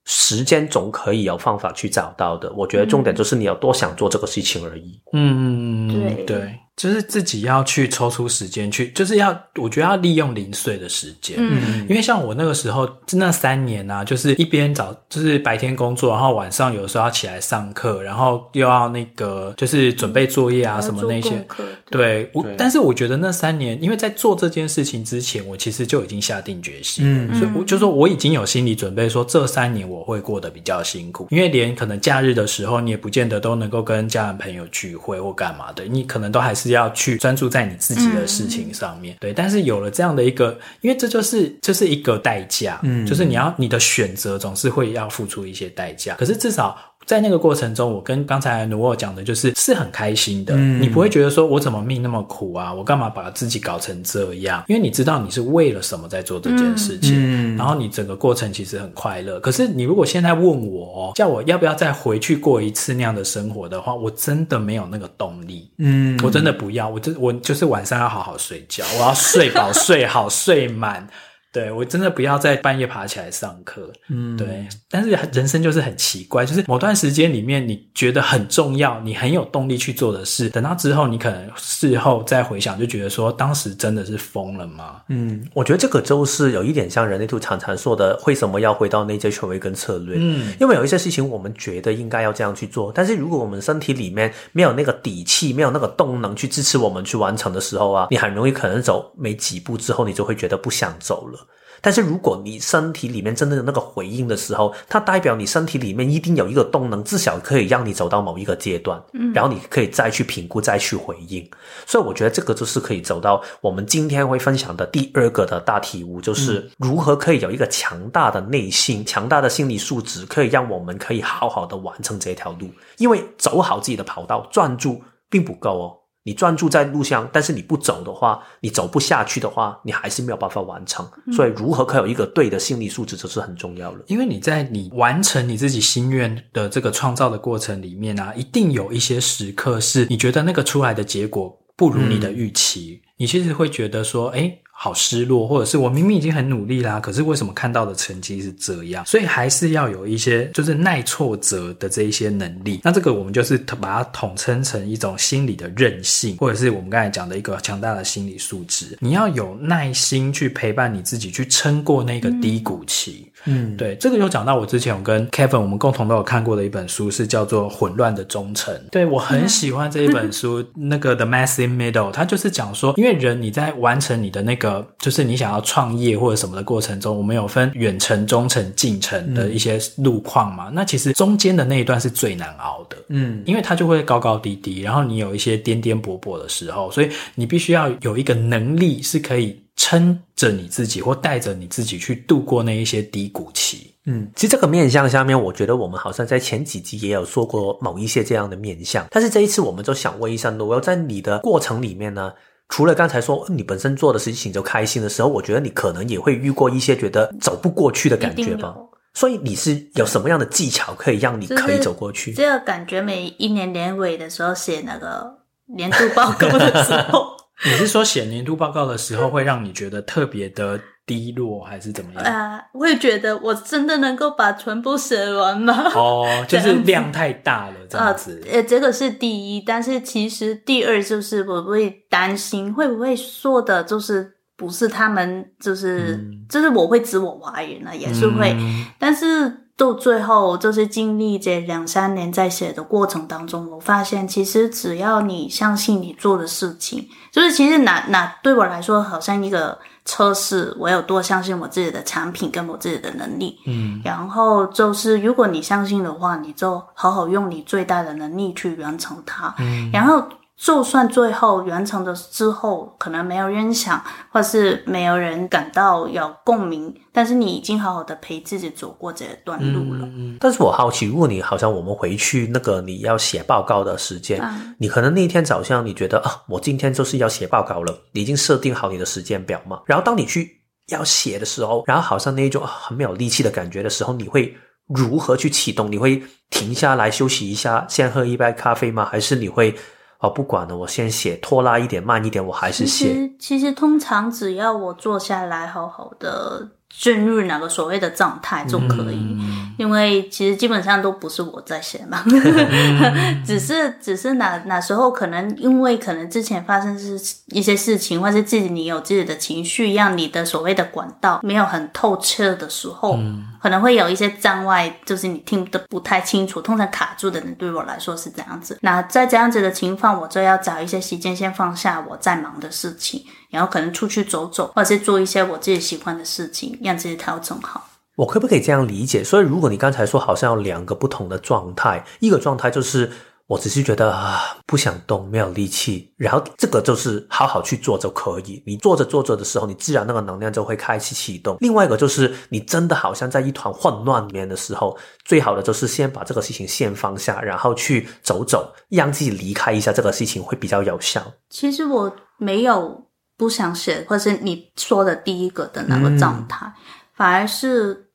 时间总可以有方法去找到的，我觉得重点就是你有多想做这个事情而已。嗯，对对。就是自己要去抽出时间去，就是要我觉得要利用零碎的时间，嗯，因为像我那个时候那三年啊，就是一边早就是白天工作，然后晚上有的时候要起来上课，然后又要那个就是准备作业啊什么那些，对，我但是我觉得那三年，因为在做这件事情之前，我其实就已经下定决心，嗯，所以我就说我已经有心理准备，说这三年我会过得比较辛苦，因为连可能假日的时候，你也不见得都能够跟家人朋友聚会或干嘛的，你可能都还是。是要去专注在你自己的事情上面，嗯、对。但是有了这样的一个，因为这就是这、就是一个代价，嗯，就是你要你的选择总是会要付出一些代价，可是至少。在那个过程中，我跟刚才努沃讲的，就是是很开心的。嗯，你不会觉得说我怎么命那么苦啊？我干嘛把自己搞成这样？因为你知道你是为了什么在做这件事情，嗯，然后你整个过程其实很快乐。可是你如果现在问我，叫我要不要再回去过一次那样的生活的话，我真的没有那个动力。嗯，我真的不要。我真我就是晚上要好好睡觉，我要睡饱、睡好、睡满。对，我真的不要在半夜爬起来上课，嗯，对。但是人生就是很奇怪，就是某段时间里面你觉得很重要，你很有动力去做的事，等到之后你可能事后再回想，就觉得说当时真的是疯了吗？嗯，我觉得这个就是有一点像人类图常常说的，为什么要回到内在权威跟策略？嗯，因为有一些事情我们觉得应该要这样去做，但是如果我们身体里面没有那个底气，没有那个动能去支持我们去完成的时候啊，你很容易可能走没几步之后，你就会觉得不想走了。但是如果你身体里面真的有那个回应的时候，它代表你身体里面一定有一个动能，至少可以让你走到某一个阶段，嗯，然后你可以再去评估，再去回应。所以我觉得这个就是可以走到我们今天会分享的第二个的大体悟，就是如何可以有一个强大的内心、强大的心理素质，可以让我们可以好好的完成这条路。因为走好自己的跑道，专注并不够哦。你专注在路上，但是你不走的话，你走不下去的话，你还是没有办法完成。所以，如何可有一个对的心理素质，这是很重要的。因为你在你完成你自己心愿的这个创造的过程里面啊，一定有一些时刻是你觉得那个出来的结果不如你的预期，嗯、你其实会觉得说，诶好失落，或者是我明明已经很努力啦，可是为什么看到的成绩是这样？所以还是要有一些就是耐挫折的这一些能力。那这个我们就是把它统称成一种心理的韧性，或者是我们刚才讲的一个强大的心理素质。你要有耐心去陪伴你自己，去撑过那个低谷期。嗯，对，这个又讲到我之前我跟 Kevin 我们共同都有看过的一本书，是叫做《混乱的忠诚》。对，我很喜欢这一本书，那个 The Mess in Middle，它就是讲说，因为人你在完成你的那个。就是你想要创业或者什么的过程中，我们有分远程、中程、近程的一些路况嘛？嗯、那其实中间的那一段是最难熬的，嗯，因为它就会高高低低，然后你有一些颠颠簸簸的时候，所以你必须要有一个能力是可以撑着你自己或带着你自己去度过那一些低谷期。嗯，其实这个面相下面，我觉得我们好像在前几集也有说过某一些这样的面相，但是这一次我们就想问一下，我要在你的过程里面呢？除了刚才说你本身做的事情就开心的时候，我觉得你可能也会遇过一些觉得走不过去的感觉吧。所以你是有什么样的技巧可以让你可以走过去？这个感觉每一年年尾的时候写那个年度报告的时候，你是说写年度报告的时候会让你觉得特别的？低落还是怎么样？啊，我也觉得我真的能够把全部写完吗？哦，就是量太大了，这样子。呃，这个是第一，但是其实第二就是我会担心会不会说的，就是不是他们，就是、嗯、就是我会自我怀疑了，也是会。嗯、但是到最后，就是经历这两三年在写的过程当中，我发现其实只要你相信你做的事情，就是其实哪哪对我来说好像一个。测试我有多相信我自己的产品跟我自己的能力，嗯，然后就是如果你相信的话，你就好好用你最大的能力去完成它，嗯，然后。就算最后完成的之后，可能没有人想，或是没有人感到有共鸣，但是你已经好好的陪自己走过这段路了。嗯，但是我好奇，如果你好像我们回去那个你要写报告的时间，嗯，你可能那天早上你觉得啊，我今天就是要写报告了，你已经设定好你的时间表嘛。然后当你去要写的时候，然后好像那一种很没有力气的感觉的时候，你会如何去启动？你会停下来休息一下，先喝一杯咖啡吗？还是你会？哦，不管了，我先写，拖拉一点，慢一点，我还是写。其实，其实通常只要我坐下来，好好的。进入哪个所谓的状态就可以，嗯、因为其实基本上都不是我在写嘛，只是只是哪哪时候可能因为可能之前发生是一些事情，或是自己你有自己的情绪，让你的所谓的管道没有很透彻的时候，嗯、可能会有一些障碍，就是你听得不太清楚。通常卡住的人对我来说是这样子。那在这样子的情况，我就要找一些时间先放下我在忙的事情。然后可能出去走走，或者是做一些我自己喜欢的事情，让自己调整好。我可不可以这样理解？所以，如果你刚才说好像有两个不同的状态，一个状态就是我只是觉得啊不想动，没有力气，然后这个就是好好去做就可以。你做着做着的时候，你自然那个能量就会开始启动。另外一个就是你真的好像在一团混乱里面的时候，最好的就是先把这个事情先放下，然后去走走，让自己离开一下这个事情会比较有效。其实我没有。不想写，或是你说的第一个的那个状态，嗯、反而是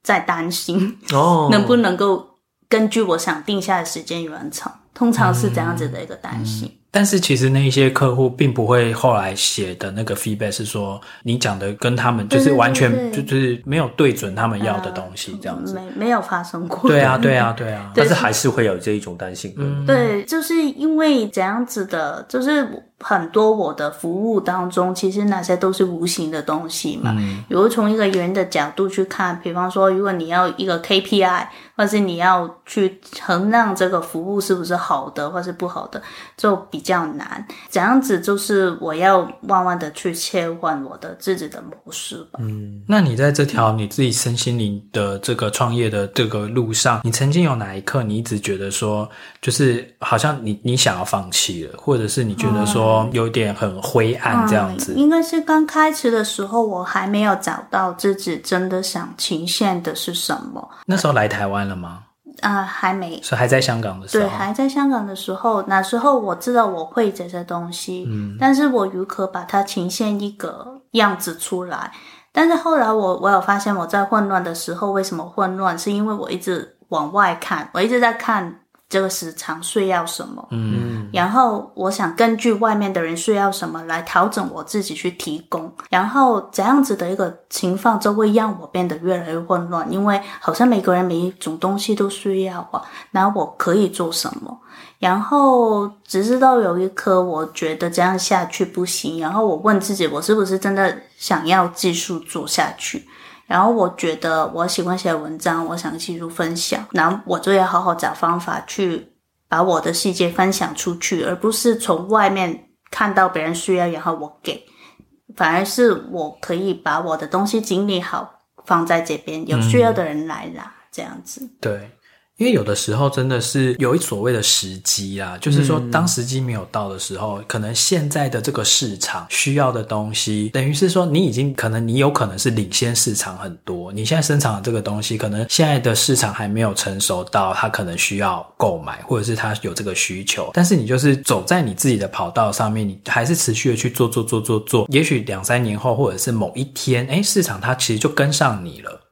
在担心哦，能不能够根据我想定下的时间完成，通常是这样子的一个担心。嗯嗯但是其实那一些客户并不会后来写的那个 feedback 是说你讲的跟他们就是完全就是没有对准他们要的东西这样子，没没有发生过。对啊，对啊，对啊。但是还是会有这一种担心。嗯，对，就是因为这样子的，就是很多我的服务当中，其实那些都是无形的东西嘛。嗯，比如从一个人的角度去看，比方说，如果你要一个 KPI，或是你要去衡量这个服务是不是好的，或是不好的，就比较难。这样子就是我要慢慢的去切换我的自己的模式吧。嗯，那你在这条你自己身心灵的这个创业的这个路上，你曾经有哪一刻你一直觉得说，就是好像你你想要放弃了，或者是你觉得说。有点很灰暗这样子，嗯，应该是刚开始的时候，我还没有找到自己真的想呈现的是什么。那时候来台湾了吗？啊、呃，还没，是还在香港的时候。对，还在香港的时候，那时候我知道我会这些东西，嗯，但是我如何把它呈现一个样子出来？但是后来我我有发现，我在混乱的时候，为什么混乱？是因为我一直往外看，我一直在看。这个市场需要什么？嗯，然后我想根据外面的人需要什么来调整我自己去提供，然后这样子的一个情况就会让我变得越来越混乱，因为好像每个人每一种东西都需要啊，那我可以做什么？然后只知道有一刻我觉得这样下去不行，然后我问自己，我是不是真的想要继续做下去？然后我觉得我喜欢写文章，我想记录分享，然后我就要好好找方法去把我的世界分享出去，而不是从外面看到别人需要，然后我给，反而是我可以把我的东西整理好放在这边，有需要的人来拿，嗯、这样子。对。因为有的时候真的是有一所谓的时机啊，就是说当时机没有到的时候，嗯，可能现在的这个市场需要的东西，等于是说你已经可能你有可能是领先市场很多，你现在生产的这个东西，可能现在的市场还没有成熟到它可能需要购买，或者是它有这个需求，但是你就是走在你自己的跑道上面，你还是持续的去做做做做做，也许两三年后，或者是某一天，哎，市场它其实就跟上你了。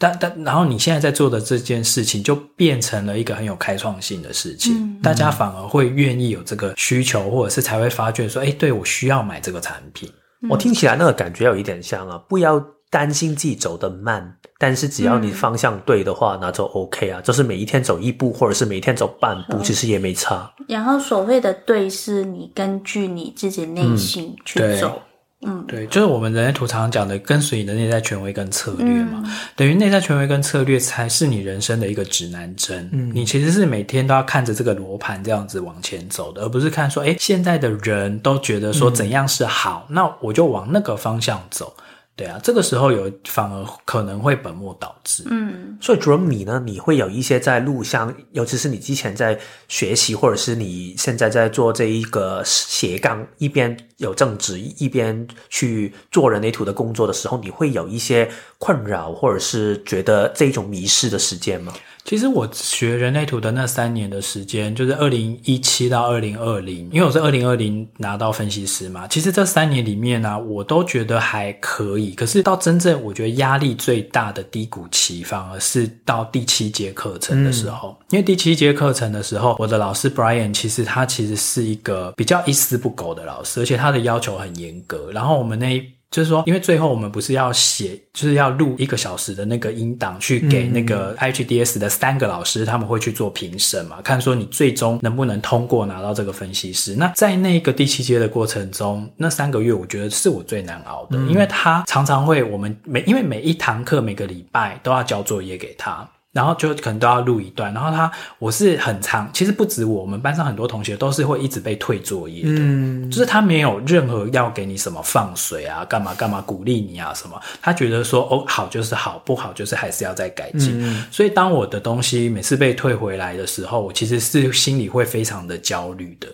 但但然后你现在在做的这件事情就变成了一个很有开创性的事情，嗯、大家反而会愿意有这个需求，或者是才会发觉说，哎，对，我需要买这个产品。我听起来那个感觉有一点像啊，不要担心自己走得慢，但是只要你方向对的话，嗯、那就 OK 啊。就是每一天走一步，或者是每一天走半步，其实也没差。然后所谓的对，是你根据你自己内心去走。嗯嗯，对，就是我们人类图常常讲的，跟随你的内在权威跟策略嘛，嗯、等于内在权威跟策略才是你人生的一个指南针。嗯，你其实是每天都要看着这个罗盘这样子往前走的，而不是看说，哎，现在的人都觉得说怎样是好，嗯、那我就往那个方向走。对啊，这个时候有反而可能会本末倒置。嗯，所以主任你呢，你会有一些在路上，尤其是你之前在学习，或者是你现在在做这一个斜杠，一边有正职，一边去做人类图的工作的时候，你会有一些困扰，或者是觉得这一种迷失的时间吗？其实我学人类图的那三年的时间，就是二零一七到二零二零，因为我是二零二零拿到分析师嘛。其实这三年里面呢、啊，我都觉得还可以。可是到真正我觉得压力最大的低谷期，反而是到第七节课程的时候。嗯、因为第七节课程的时候，我的老师 Brian 其实他其实是一个比较一丝不苟的老师，而且他的要求很严格。然后我们那一就是说，因为最后我们不是要写，就是要录一个小时的那个音档，去给那个 HDS 的三个老师，他们会去做评审嘛，看说你最终能不能通过拿到这个分析师。那在那个第七阶的过程中，那三个月我觉得是我最难熬的，因为他常常会我们每因为每一堂课每个礼拜都要交作业给他。然后就可能都要录一段，然后他我是很长，其实不止我，我们班上很多同学都是会一直被退作业的，嗯，就是他没有任何要给你什么放水啊，干嘛干嘛鼓励你啊什么，他觉得说哦好就是好，不好就是还是要再改进。嗯，所以当我的东西每次被退回来的时候，我其实是心里会非常的焦虑的。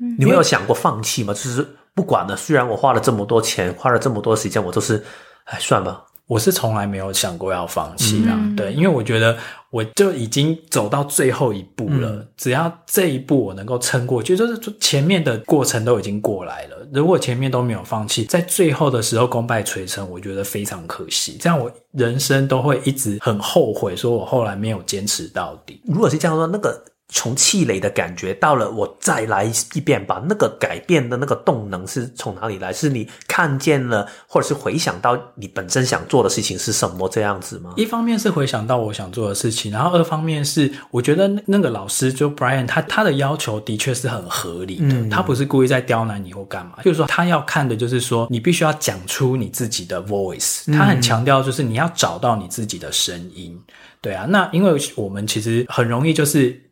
嗯，你没有想过放弃吗？就是不管了，虽然我花了这么多钱，花了这么多时间，我都是，哎，算吧。我是从来没有想过要放弃啦，嗯、对，因为我觉得我就已经走到最后一步了，嗯、只要这一步我能够撑过去，就是前面的过程都已经过来了。如果前面都没有放弃，在最后的时候功败垂成，我觉得非常可惜。这样我人生都会一直很后悔，说我后来没有坚持到底。如果是这样说，那个从气馁的感觉到了，我再来一遍吧。那个改变的那个动能是从哪里来？是你看见了，或者是回想到你本身想做的事情是什么这样子吗？一方面是回想到我想做的事情，然后二方面是我觉得那个老师就 Brian 他他的要求的确是很合理的，嗯、他不是故意在刁难你或干嘛，就是说他要看的就是说你必须要讲出你自己的 voice，他很强调就是你要找到你自己的声音。对啊，那因为我们其实很容易就是。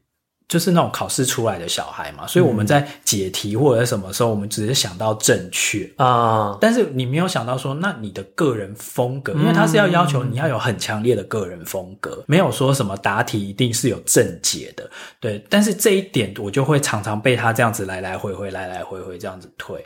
就是那种考试出来的小孩嘛，所以我们在解题或者什么时候，我们只是想到正确啊，嗯、但是你没有想到说，那你的个人风格，因为他是要要求你要有很强烈的个人风格，没有说什么答题一定是有正解的，对。但是这一点我就会常常被他这样子来来回回，来来回回这样子推。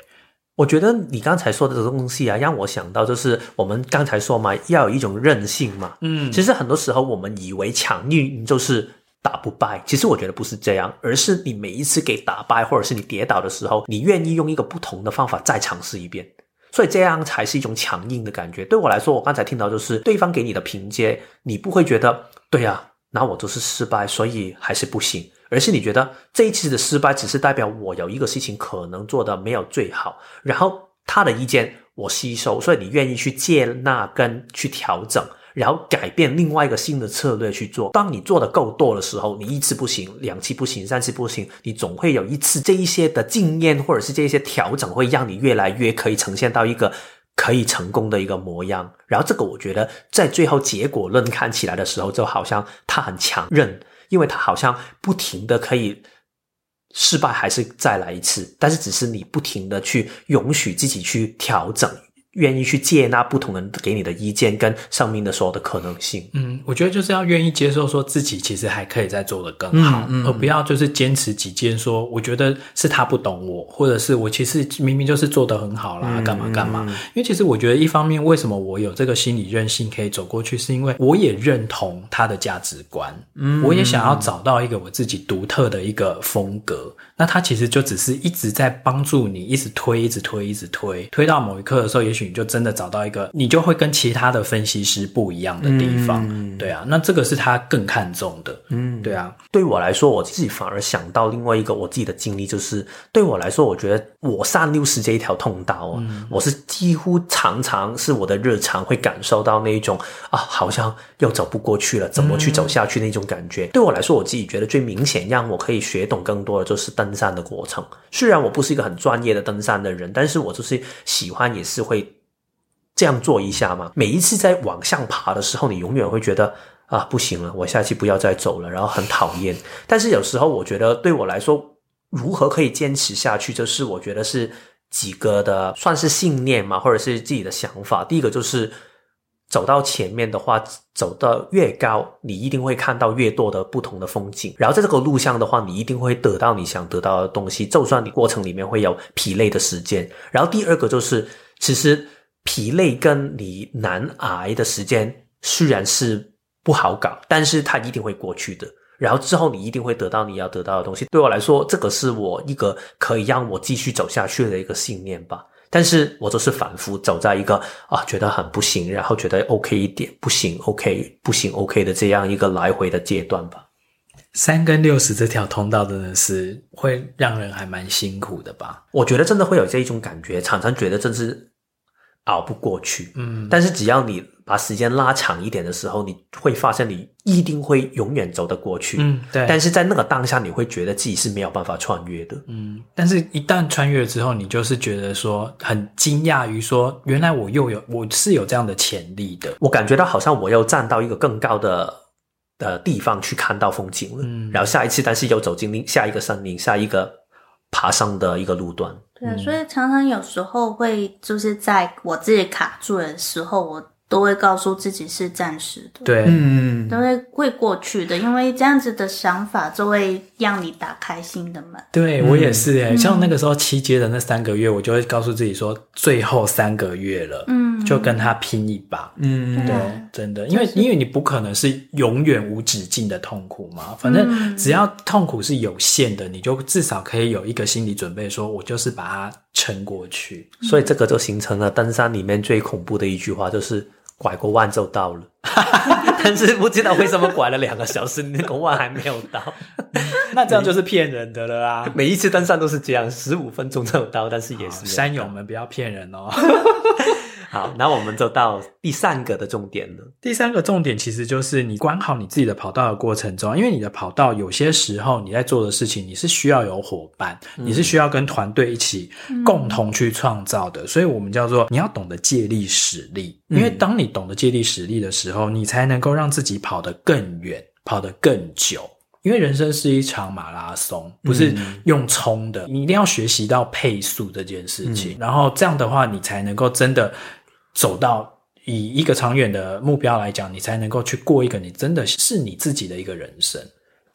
我觉得你刚才说的这个东西啊，让我想到就是我们刚才说嘛，要有一种韧性嘛，嗯，其实很多时候我们以为强硬就是。打不败，其实我觉得不是这样，而是你每一次给打败，或者是你跌倒的时候，你愿意用一个不同的方法再尝试一遍，所以这样才是一种强硬的感觉。对我来说，我刚才听到就是对方给你的评阶，你不会觉得对呀，那我就是失败，所以还是不行，而是你觉得这一次的失败只是代表我有一个事情可能做的没有最好，然后他的意见我吸收，所以你愿意去接纳跟去调整。然后改变另外一个新的策略去做。当你做的够多的时候，你一次不行，两次不行，三次不行，你总会有一次这一些的经验或者是这一些调整，会让你越来越可以呈现到一个可以成功的一个模样。然后这个我觉得在最后结果论看起来的时候，就好像他很强韧，因为他好像不停的可以失败还是再来一次，但是只是你不停的去允许自己去调整。愿意去接纳不同人给你的意见跟上面的所有的可能性。嗯，我觉得就是要愿意接受说自己其实还可以再做得更好，嗯嗯、而不要就是坚持己见，说我觉得是他不懂我，或者是我其实明明就是做得很好啦，干嘛干嘛。嗯、因为其实我觉得一方面为什么我有这个心理韧性可以走过去，是因为我也认同他的价值观，嗯，我也想要找到一个我自己独特的一个风格。那他其实就只是一直在帮助你，一直推，一直推，一直推，推到某一刻的时候，也许你就真的找到一个，你就会跟其他的分析师不一样的地方。嗯、对啊，那这个是他更看重的。嗯，对啊。对我来说，我自己反而想到另外一个我自己的经历，就是对我来说，我觉得我上六十这一条通道，嗯、我是几乎常常是我的日常会感受到那一种啊，好像又走不过去了，怎么去走下去那种感觉。嗯、对我来说，我自己觉得最明显让我可以学懂更多的就是登山的过程，虽然我不是一个很专业的登山的人，但是我就是喜欢，也是会这样做一下嘛。每一次在往上爬的时候，你永远会觉得啊，不行了，我下期不要再走了，然后很讨厌。但是有时候我觉得，对我来说，如何可以坚持下去，就是我觉得是几个的，算是信念嘛，或者是自己的想法。第一个就是。走到前面的话，走得越高，你一定会看到越多的不同的风景。然后在这个路上的话，你一定会得到你想得到的东西，就算你过程里面会有疲累的时间。然后第二个就是，其实疲累跟你难挨的时间虽然是不好搞，但是它一定会过去的。然后之后你一定会得到你要得到的东西。对我来说，这个是我一个可以让我继续走下去的一个信念吧。但是我都是反复走在一个啊，觉得很不行，然后觉得 OK 一点，不行 OK，不行 OK 的这样一个来回的阶段吧。三跟六十这条通道真的是会让人还蛮辛苦的吧？我觉得真的会有这一种感觉，常常觉得真是熬不过去。嗯，但是只要你。把时间拉长一点的时候，你会发现你一定会永远走得过去。嗯，对。但是在那个当下，你会觉得自己是没有办法穿越的。嗯，但是一旦穿越之后，你就是觉得说很惊讶于说，原来我又有我是有这样的潜力的。我感觉到好像我又站到一个更高的的地方去看到风景了。嗯，然后下一次，但是又走进另下一个森林，下一个爬上的一个路段。对，所以常常有时候会就是在我自己卡住的时候，我。都会告诉自己是暂时的，对，嗯，都会会过去的，因为这样子的想法就会让你打开新的门。对，我也是诶，像那个时候七阶的那三个月，我就会告诉自己说，最后三个月了，嗯，就跟他拼一把，嗯，对，真的，因为因为你不可能是永远无止境的痛苦嘛，反正只要痛苦是有限的，你就至少可以有一个心理准备，说我就是把它撑过去。所以这个就形成了登山里面最恐怖的一句话，就是。拐过弯就到了，但是不知道为什么拐了两个小时，那个弯还没有到。那这样就是骗人的了啊！每一次登山都是这样，十五分钟就到，但是也是山友们不要骗人哦。好，那我们就到第三个的重点了。第三个重点其实就是你管好你自己的跑道的过程中，因为你的跑道有些时候你在做的事情，你是需要有伙伴，嗯、你是需要跟团队一起共同去创造的。嗯、所以我们叫做你要懂得借力使力，因为当你懂得借力使力的时候，你才能够让自己跑得更远，跑得更久。因为人生是一场马拉松，不是用冲的，你一定要学习到配速这件事情，然后这样的话，你才能够真的。走到以一个长远的目标来讲，你才能够去过一个你真的是你自己的一个人生。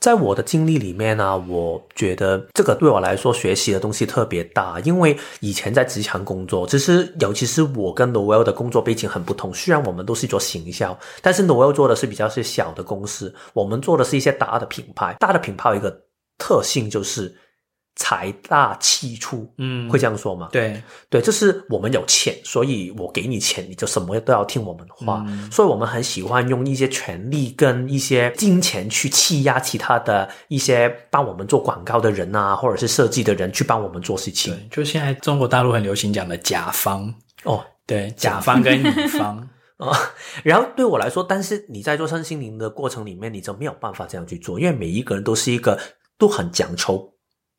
在我的经历里面呢、我觉得这个对我来说学习的东西特别大，因为以前在职场工作，其实尤其是我跟 Noel 的工作背景很不同。虽然我们都是做行销，但是 Noel 做的是比较是小的公司，我们做的是一些大的品牌。大的品牌有一个特性就是。财大气粗，嗯，会这样说吗？对，对，就是我们有钱，所以我给你钱，你就什么都要听我们的话。嗯，所以我们很喜欢用一些权力跟一些金钱去欺压其他的一些帮我们做广告的人啊，或者是设计的人去帮我们做事情。对，就现在中国大陆很流行讲的甲方哦，对，甲方跟乙方啊。哦，然后对我来说，但是你在做身心灵的过程里面，你就没有办法这样去做，因为每一个人都是一个都很讲求。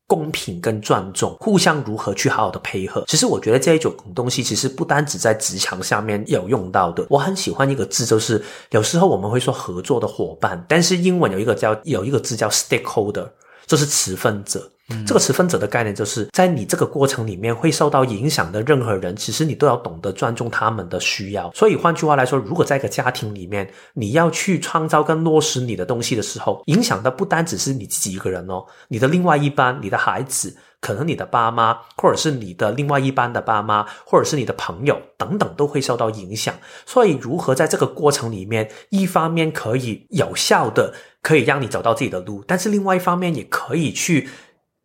公平跟尊重，互相如何去好好的配合。其实我觉得这一种东西，其实不单只在职场下面有用到的。我很喜欢一个字，就是有时候我们会说合作的伙伴，但是英文有一个叫有一个字叫 stakeholder，就是持份者。这个持分者的概念，就是在你这个过程里面会受到影响的任何人，其实你都要懂得尊重他们的需要。所以换句话来说，如果在一个家庭里面，你要去创造跟落实你的东西的时候，影响的不单只是你自己一个人哦，你的另外一半、你的孩子，可能你的爸妈，或者是你的另外一半的爸妈，或者是你的朋友等等，都会受到影响。所以如何在这个过程里面，一方面可以有效的可以让你找到自己的路，但是另外一方面也可以去。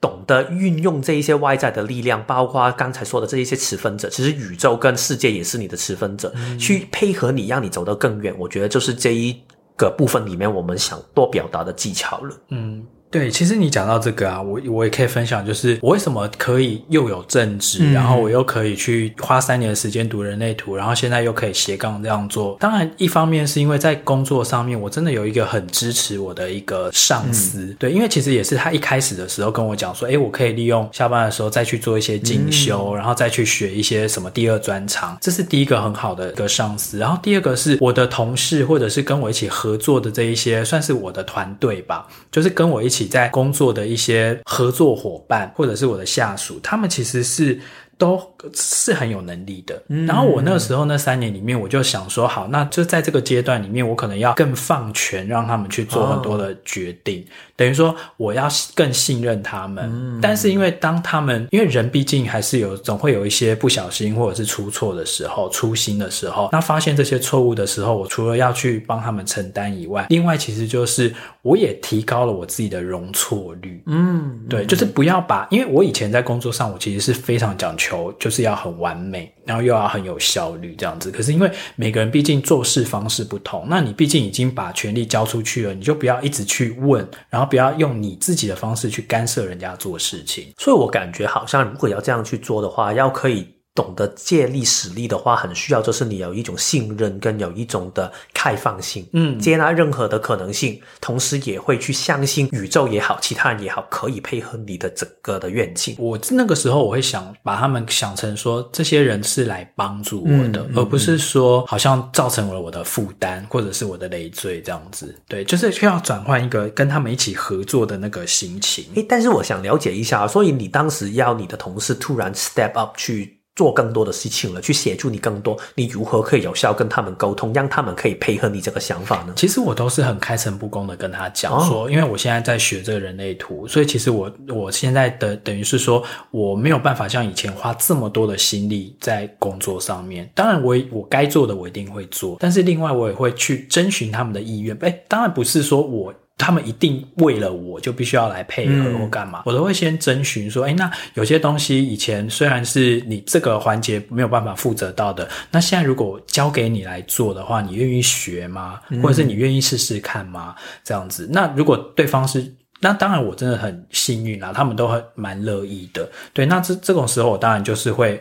懂得运用这一些外在的力量，包括刚才说的这一些持分者，其实宇宙跟世界也是你的持分者，嗯、去配合你，让你走得更远。我觉得就是这一个部分里面，我们想多表达的技巧了。嗯。对，其实你讲到这个啊，我我也可以分享，就是我为什么可以又有正职，嗯、然后我又可以去花三年的时间读人类图，然后现在又可以斜杠这样做。当然，一方面是因为在工作上面，我真的有一个很支持我的一个上司。嗯、对，因为其实也是他一开始的时候跟我讲说，哎，我可以利用下班的时候再去做一些进修，嗯、然后再去学一些什么第二专长。这是第一个很好的一个上司。然后第二个是我的同事，或者是跟我一起合作的这一些，算是我的团队吧，就是跟我一起。在工作的一些合作伙伴，或者是我的下属，他们其实是。都是很有能力的。然后我那个时候那三年里面，我就想说，好，那就在这个阶段里面，我可能要更放权，让他们去做很多的决定。哦、等于说，我要更信任他们。嗯、但是因为当他们，因为人毕竟还是有总会有一些不小心或者是出错的时候、粗心的时候。那发现这些错误的时候，我除了要去帮他们承担以外，另外其实就是我也提高了我自己的容错率。嗯，对，就是不要把，因为我以前在工作上，我其实是非常讲求。求就是要很完美，然后又要很有效率这样子。可是因为每个人毕竟做事方式不同，那你毕竟已经把权力交出去了，你就不要一直去问，然后不要用你自己的方式去干涉人家做事情。所以我感觉好像如果要这样去做的话，要可以。懂得借力使力的话，很需要就是你有一种信任跟有一种的开放性，嗯，接纳任何的可能性，同时也会去相信宇宙也好，其他人也好，可以配合你的整个的愿景。我那个时候我会想把他们想成说，这些人是来帮助我的，嗯、而不是说好像造成了我的负担或者是我的累赘这样子。对，就是需要转换一个跟他们一起合作的那个心情。诶，但是我想了解一下，所以你当时要你的同事突然 step up 去。做更多的事情了，去协助你更多，你如何可以有效跟他们沟通，让他们可以配合你这个想法呢？其实我都是很开诚布公的跟他讲说，哦、因为我现在在学这个人类图，所以其实我我现在的等于是说，我没有办法像以前花这么多的心力在工作上面。当然我，我我该做的我一定会做，但是另外我也会去征询他们的意愿。诶，当然不是说我。他们一定为了我就必须要来配合或干嘛，嗯、我都会先征询说，哎，那有些东西以前虽然是你这个环节没有办法负责到的，那现在如果交给你来做的话，你愿意学吗？或者是你愿意试试看吗？这样子，那如果对方是，那当然我真的很幸运啦，他们都很蛮乐意的。对，那这这种时候我当然就是会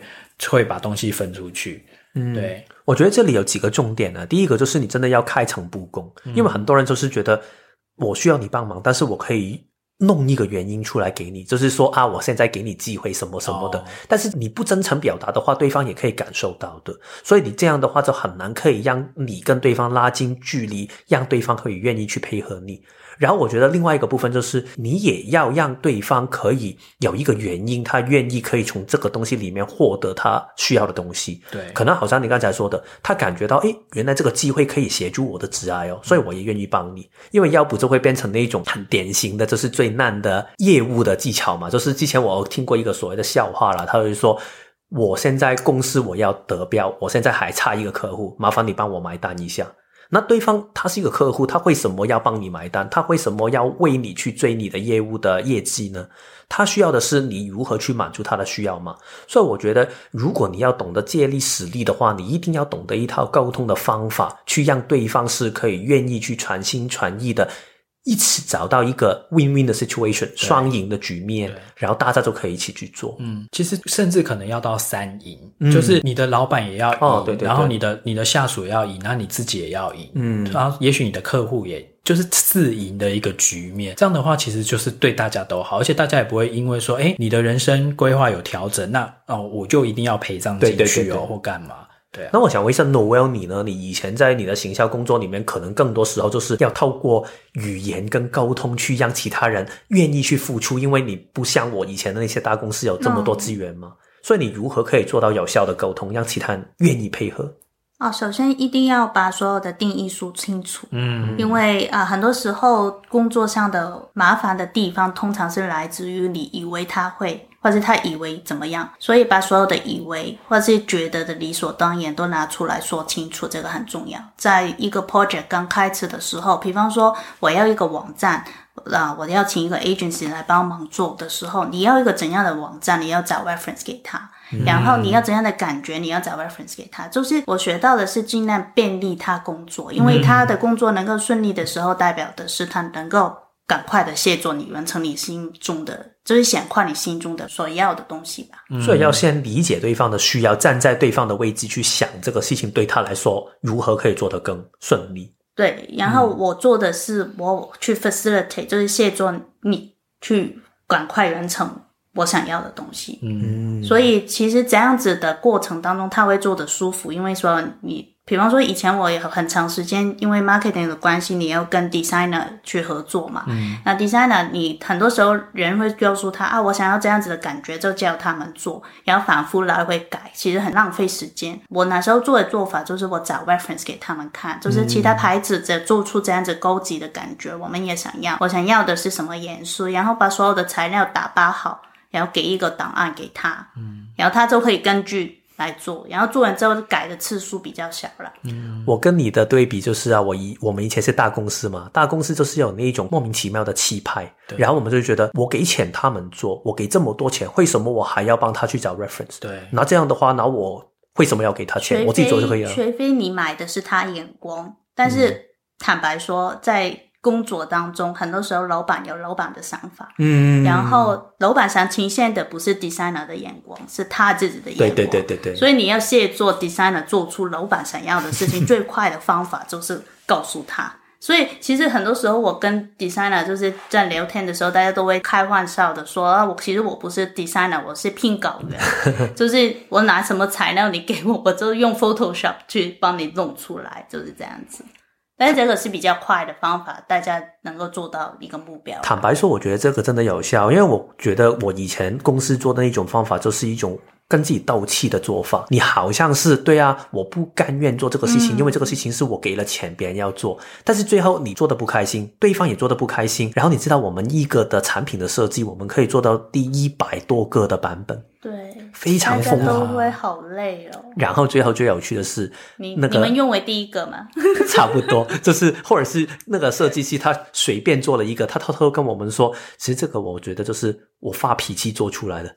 会把东西分出去。嗯，对，我觉得这里有几个重点呢。第一个就是你真的要开诚布公，因为很多人就是觉得。我需要你帮忙，但是我可以弄一个原因出来给你，就是说啊，我现在给你机会什么什么的。Oh. 但是你不真诚表达的话，对方也可以感受到的。所以你这样的话就很难可以让你跟对方拉近距离，让对方可以愿意去配合你。然后我觉得另外一个部分就是，你也要让对方可以有一个原因，他愿意可以从这个东西里面获得他需要的东西。对，可能好像你刚才说的，他感觉到，诶，原来这个机会可以协助我的挚爱哦，所以我也愿意帮你。因为要不就会变成那种很典型的，就是最烂的业务的技巧嘛。就是之前我听过一个所谓的笑话啦，他就说，我现在公司我要得标，我现在还差一个客户，麻烦你帮我买单一下。那对方他是一个客户，他为什么要帮你买单？他为什么要为你去追你的业务的业绩呢？他需要的是你如何去满足他的需要嘛？所以我觉得，如果你要懂得借力使力的话，你一定要懂得一套沟通的方法，去让对方是可以愿意去全心全意的。一起找到一个 win-win 的 situation，双赢的局面，然后大家都可以一起去做。嗯，其实甚至可能要到三赢，嗯、就是你的老板也要赢，哦、对对对，然后你的你的下属也要赢，那你自己也要赢，嗯，然后也许你的客户也就是四赢的一个局面。这样的话，其实就是对大家都好，而且大家也不会因为说，哎，你的人生规划有调整，那哦，我就一定要陪葬进去哦，或干嘛。对啊，那我想问一下，Noel，你呢？你以前在你的行销工作里面，可能更多时候就是要透过语言跟沟通去让其他人愿意去付出，因为你不像我以前的那些大公司有这么多资源嘛。嗯、所以你如何可以做到有效的沟通，让其他人愿意配合？哦，首先一定要把所有的定义说清楚，嗯，因为啊、呃，很多时候工作上的麻烦的地方，通常是来自于你以为他会。或者他以为怎么样，所以把所有的以为或者是觉得的理所当然都拿出来说清楚，这个很重要。在一个 project 刚开始的时候，比方说我要一个网站，啊，我要请一个 agency 来帮忙做的时候，你要一个怎样的网站，你要找 reference 给他，然后你要怎样的感觉，你要找 reference 给他。就是我学到的是尽量便利他工作，因为他的工作能够顺利的时候，代表的是他能够。赶快的协作，你完成你心中的，就是显化你心中的所要的东西吧。所以要先理解对方的需要，站在对方的位置去想这个事情对他来说如何可以做得更顺利。对，然后我做的是我去 facilitate，就是协助你去赶快完成我想要的东西。嗯，所以其实这样子的过程当中，他会做的舒服，因为说你。比方说，以前我也很长时间，因为 marketing 的关系，你要跟 designer 去合作嘛。嗯。那 designer，你很多时候人会告诉他啊，我想要这样子的感觉，就叫他们做，然后反复来回改，其实很浪费时间。我那时候做的做法就是我找 reference 给他们看，就是其他牌子在做出这样子高级的感觉，我们也想要。我想要的是什么颜色，然后把所有的材料打包好，然后给一个档案给他，嗯，然后他就可以根据。来做，然后做完之后改的次数比较小了。嗯，我跟你的对比就是啊，我以我们以前是大公司嘛，大公司就是有那一种莫名其妙的气派，对然后我们就觉得我给钱他们做，我给这么多钱，为什么我还要帮他去找 reference？对，那这样的话，那我为什么要给他钱？我自己做就可以了。除非你买的是他眼光，但是坦白说，嗯、在。工作当中，很多时候老板有老板的想法，嗯，然后老板想呈现的不是 designer 的眼光，是他自己的眼光，对对对对对。所以你要协作 designer 做出老板想要的事情，最快的方法就是告诉他。所以其实很多时候我跟 designer 就是在聊天的时候，大家都会开玩笑的说啊，我其实我不是 designer，我是聘稿员，就是我拿什么材料你给我，我就用 Photoshop 去帮你弄出来，就是这样子。但是这个是比较快的方法，大家能够做到一个目标。坦白说，我觉得这个真的有效，因为我觉得我以前公司做的那种方法，就是一种跟自己斗气的做法，你好像是对啊，我不甘愿做这个事情，嗯、因为这个事情是我给了钱，别人要做，但是最后你做的不开心，对方也做的不开心，然后你知道我们一个的产品的设计，我们可以做到第一百多个的版本，对，非常疯狂，都会好累哦。然后最后最有趣的是，你、那个、你们用为第一个吗？差不多，就是或者是那个设计师他随便做了一个，他偷偷跟我们说，其实这个我觉得就是我发脾气做出来的。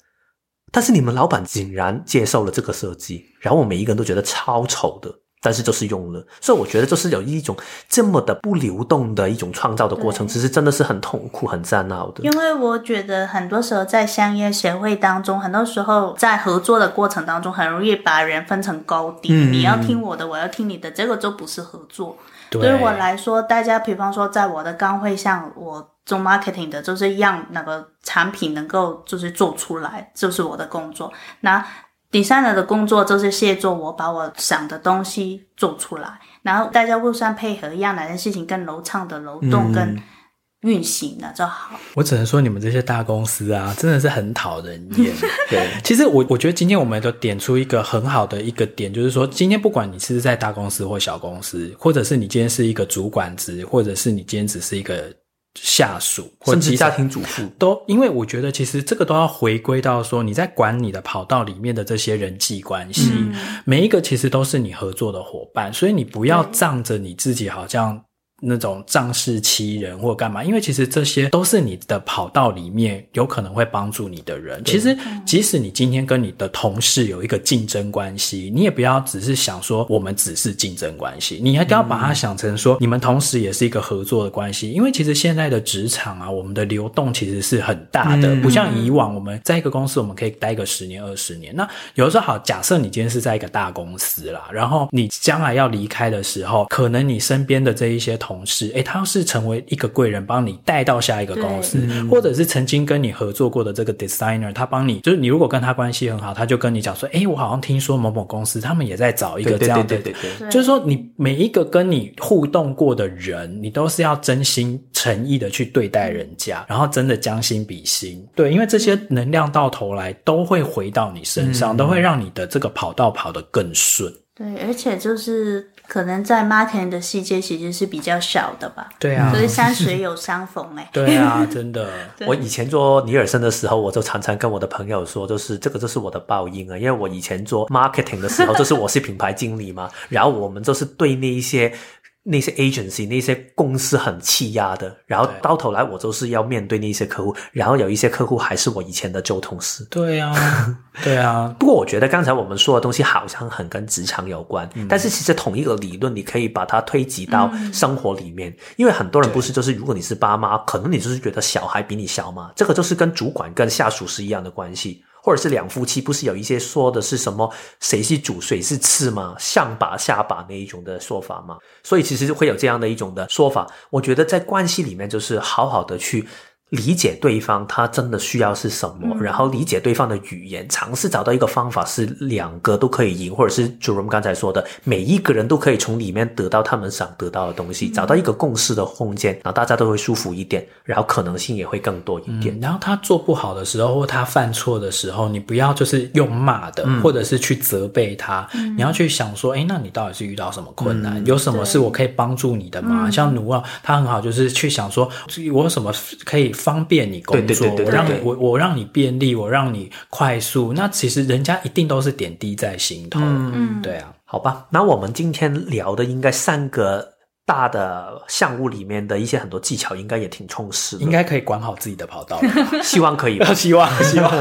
但是你们老板竟然接受了这个设计，然后我每一个人都觉得超丑的，但是就是用了，所以我觉得就是有一种这么的不流动的一种创造的过程，其实真的是很痛苦、很煎熬的。因为我觉得很多时候在商业协会当中，很多时候在合作的过程当中，很容易把人分成高低。嗯、你要听我的，我要听你的，这个就不是合作。对，于我来说，大家比方说在我的岗位上，我。做 marketing 的，就是让那个产品能够就是做出来，就是我的工作。那 designer 的工作就是协助我把我想的东西做出来，然后大家互相配合，让哪件事情更流畅的流动跟运行了就好。我只能说，你们这些大公司啊，真的是很讨人厌。对，其实我我觉得今天我们都点出一个很好的一个点，就是说，今天不管你是在大公司或小公司，或者是你今天是一个主管职，或者是你今天只是一个。下属或者家庭主妇都，因为我觉得其实这个都要回归到说你在管你的跑道里面的这些人际关系，嗯、每一个其实都是你合作的伙伴，所以你不要仗着你自己好像。那种仗势欺人或干嘛，因为其实这些都是你的跑道里面有可能会帮助你的人。其实，即使你今天跟你的同事有一个竞争关系，你也不要只是想说我们只是竞争关系，你还要把它想成说你们同时也是一个合作的关系。因为其实现在的职场啊，我们的流动其实是很大的，不像以往我们在一个公司我们可以待个十年二十年。那有的时候好，假设你今天是在一个大公司啦，然后你将来要离开的时候，可能你身边的这一些同同事，诶，他要是成为一个贵人，帮你带到下一个公司，或者是曾经跟你合作过的这个 designer，他帮你，就是你如果跟他关系很好，他就跟你讲说，诶，我好像听说某某公司他们也在找一个这样的，对对对。对。对，就是说你每一个跟你互动过的人，你都是要真心诚意的去对待人家，然后真的将心比心，对，因为这些能量到头来都会回到你身上，都会让你的这个跑道跑得更顺。对，而且就是。可能在 marketing 的世界其实是比较小的吧。对啊，所以山水有相逢哎。对啊，真的。我以前做尼尔森的时候，我就常常跟我的朋友说，就是这个就是我的报应啊，因为我以前做 marketing 的时候，就是我是品牌经理嘛，然后我们就是对那一些。那些 agency 那些公司很欺压的，然后到头来我都是要面对那些客户，然后有一些客户还是我以前的旧同事。对啊，对啊。不过我觉得刚才我们说的东西好像很跟职场有关，嗯、但是其实同一个理论你可以把它推及到生活里面，嗯、因为很多人不是就是如果你是爸妈，可能你就是觉得小孩比你小嘛，这个就是跟主管跟下属是一样的关系。或者是两夫妻，不是有一些说的是什么谁是主谁是次吗？上把下把那一种的说法吗？所以其实会有这样的一种的说法。我觉得在关系里面，就是好好的去。理解对方他真的需要是什么，嗯、然后理解对方的语言，尝试找到一个方法是两个都可以赢，或者是主人刚才说的，每一个人都可以从里面得到他们想得到的东西，嗯、找到一个共识的空间，然后大家都会舒服一点，然后可能性也会更多一点。嗯、然后他做不好的时候，或他犯错的时候，你不要就是用骂的，嗯、或者是去责备他，嗯、你要去想说，哎，那你到底是遇到什么困难？嗯、有什么是我可以帮助你的吗？对像努奥，他很好，就是去想说，我有什么可以。方便你工作，对对对对对，我让你我我让你便利，我让你快速。那其实人家一定都是点滴在心头。嗯，对啊，好吧。那我们今天聊的应该三个大的项目里面的一些很多技巧，应该也挺充实的。应该可以管好自己的跑道，希望可以吧，希望 希望。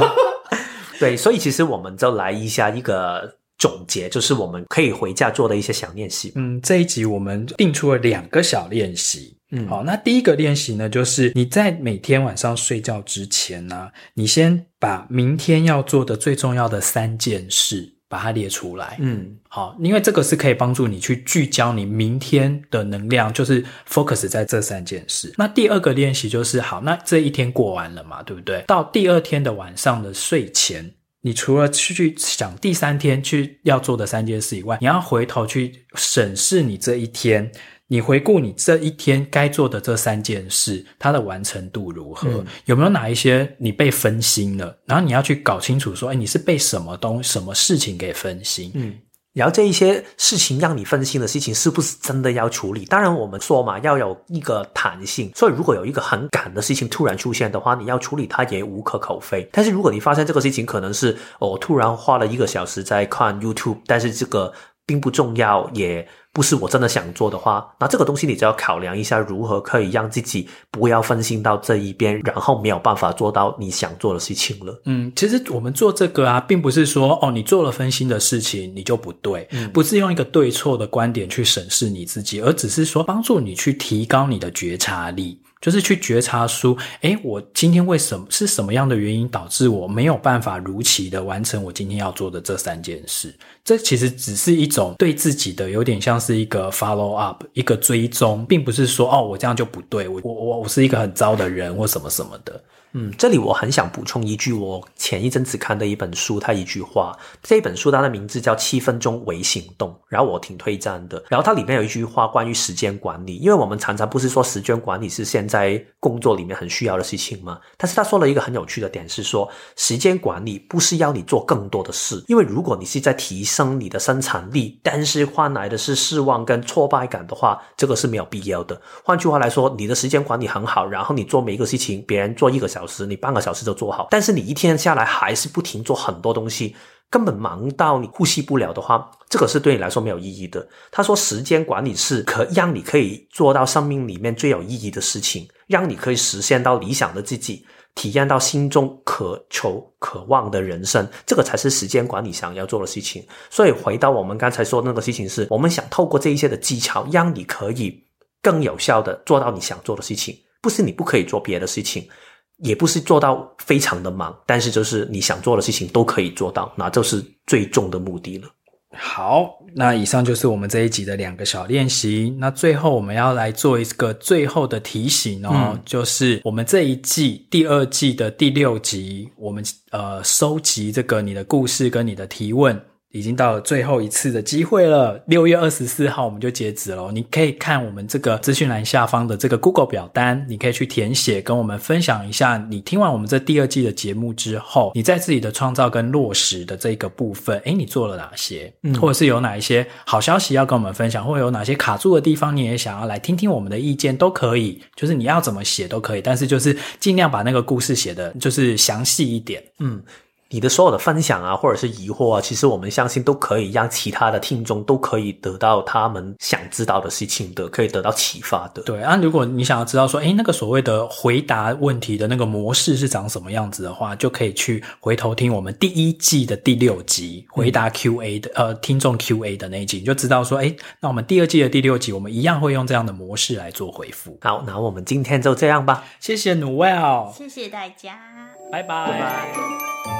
对，所以其实我们就来一下一个总结，就是我们可以回家做的一些小练习。嗯，这一集我们定出了两个小练习。嗯，好，那第一个练习呢，就是你在每天晚上睡觉之前呢，你先把明天要做的最重要的三件事把它列出来。嗯，好，因为这个是可以帮助你去聚焦你明天的能量，就是 focus 在这三件事。那第二个练习就是，好，那这一天过完了嘛，对不对？到第二天的晚上的睡前，你除了去想第三天去要做的三件事以外，你要回头去审视你这一天。你回顾你这一天该做的这三件事，它的完成度如何？嗯、有没有哪一些你被分心了？然后你要去搞清楚说，哎，你是被什么东什么事情给分心？嗯。然后这一些事情让你分心的事情，是不是真的要处理？当然，我们说嘛，要有一个弹性。所以，如果有一个很赶的事情突然出现的话，你要处理它也无可厚非。但是，如果你发现这个事情可能是我、哦、突然花了一个小时在看 YouTube，但是这个并不重要，也。不是我真的想做的话，那这个东西你就要考量一下，如何可以让自己不要分心到这一边，然后没有办法做到你想做的事情了。嗯，其实我们做这个啊，并不是说哦，你做了分心的事情你就不对，嗯，不是用一个对错的观点去审视你自己，而只是说帮助你去提高你的觉察力。就是去觉察出，诶，我今天为什么是什么样的原因导致我没有办法如期的完成我今天要做的这三件事？这其实只是一种对自己的有点像是一个 follow up，一个追踪，并不是说哦，我这样就不对，我我我我是一个很糟的人或什么什么的。嗯，这里我很想补充一句，我前一阵子看的一本书，它一句话，这本书它的名字叫《七分钟微行动》，然后我挺推荐的。然后它里面有一句话关于时间管理，因为我们常常不是说时间管理是现在工作里面很需要的事情吗？但是他说了一个很有趣的点，是说时间管理不是要你做更多的事，因为如果你是在提升你的生产力，但是换来的是失望跟挫败感的话，这个是没有必要的。换句话来说，你的时间管理很好，然后你做每一个事情，别人做一个小。小时，你半个小时就做好，但是你一天下来还是不停做很多东西，根本忙到你呼吸不了的话，这个是对你来说没有意义的。他说，时间管理是可让你可以做到生命里面最有意义的事情，让你可以实现到理想的自己，体验到心中渴求、渴望的人生，这个才是时间管理想要做的事情。所以回到我们刚才说的那个事情是，我们想透过这一些的技巧，让你可以更有效的做到你想做的事情，不是你不可以做别的事情。也不是做到非常的忙，但是就是你想做的事情都可以做到，那就是最终的目的了。好，那以上就是我们这一集的两个小练习。那最后我们要来做一个最后的提醒哦，嗯、就是我们这一季第二季的第六集，我们呃收集这个你的故事跟你的提问。已经到了最后一次的机会了，六月二十四号我们就截止了。你可以看我们这个资讯栏下方的这个 Google 表单，你可以去填写，跟我们分享一下你听完我们这第二季的节目之后，你在自己的创造跟落实的这个部分，诶，你做了哪些？嗯，或者是有哪一些好消息要跟我们分享，或者有哪些卡住的地方，你也想要来听听我们的意见，都可以。就是你要怎么写都可以，但是就是尽量把那个故事写的，就是详细一点。嗯。你的所有的分享啊，或者是疑惑啊，其实我们相信都可以让其他的听众都可以得到他们想知道的事情的，可以得到启发的。对啊，如果你想要知道说，诶，那个所谓的回答问题的那个模式是长什么样子的话，就可以去回头听我们第一季的第六集回答 Q&A 的，嗯、呃，听众 Q&A 的那一集，你就知道说，诶，那我们第二季的第六集，我们一样会用这样的模式来做回复。好，那我们今天就这样吧。谢谢 Noelle，谢谢大家，拜拜。拜拜。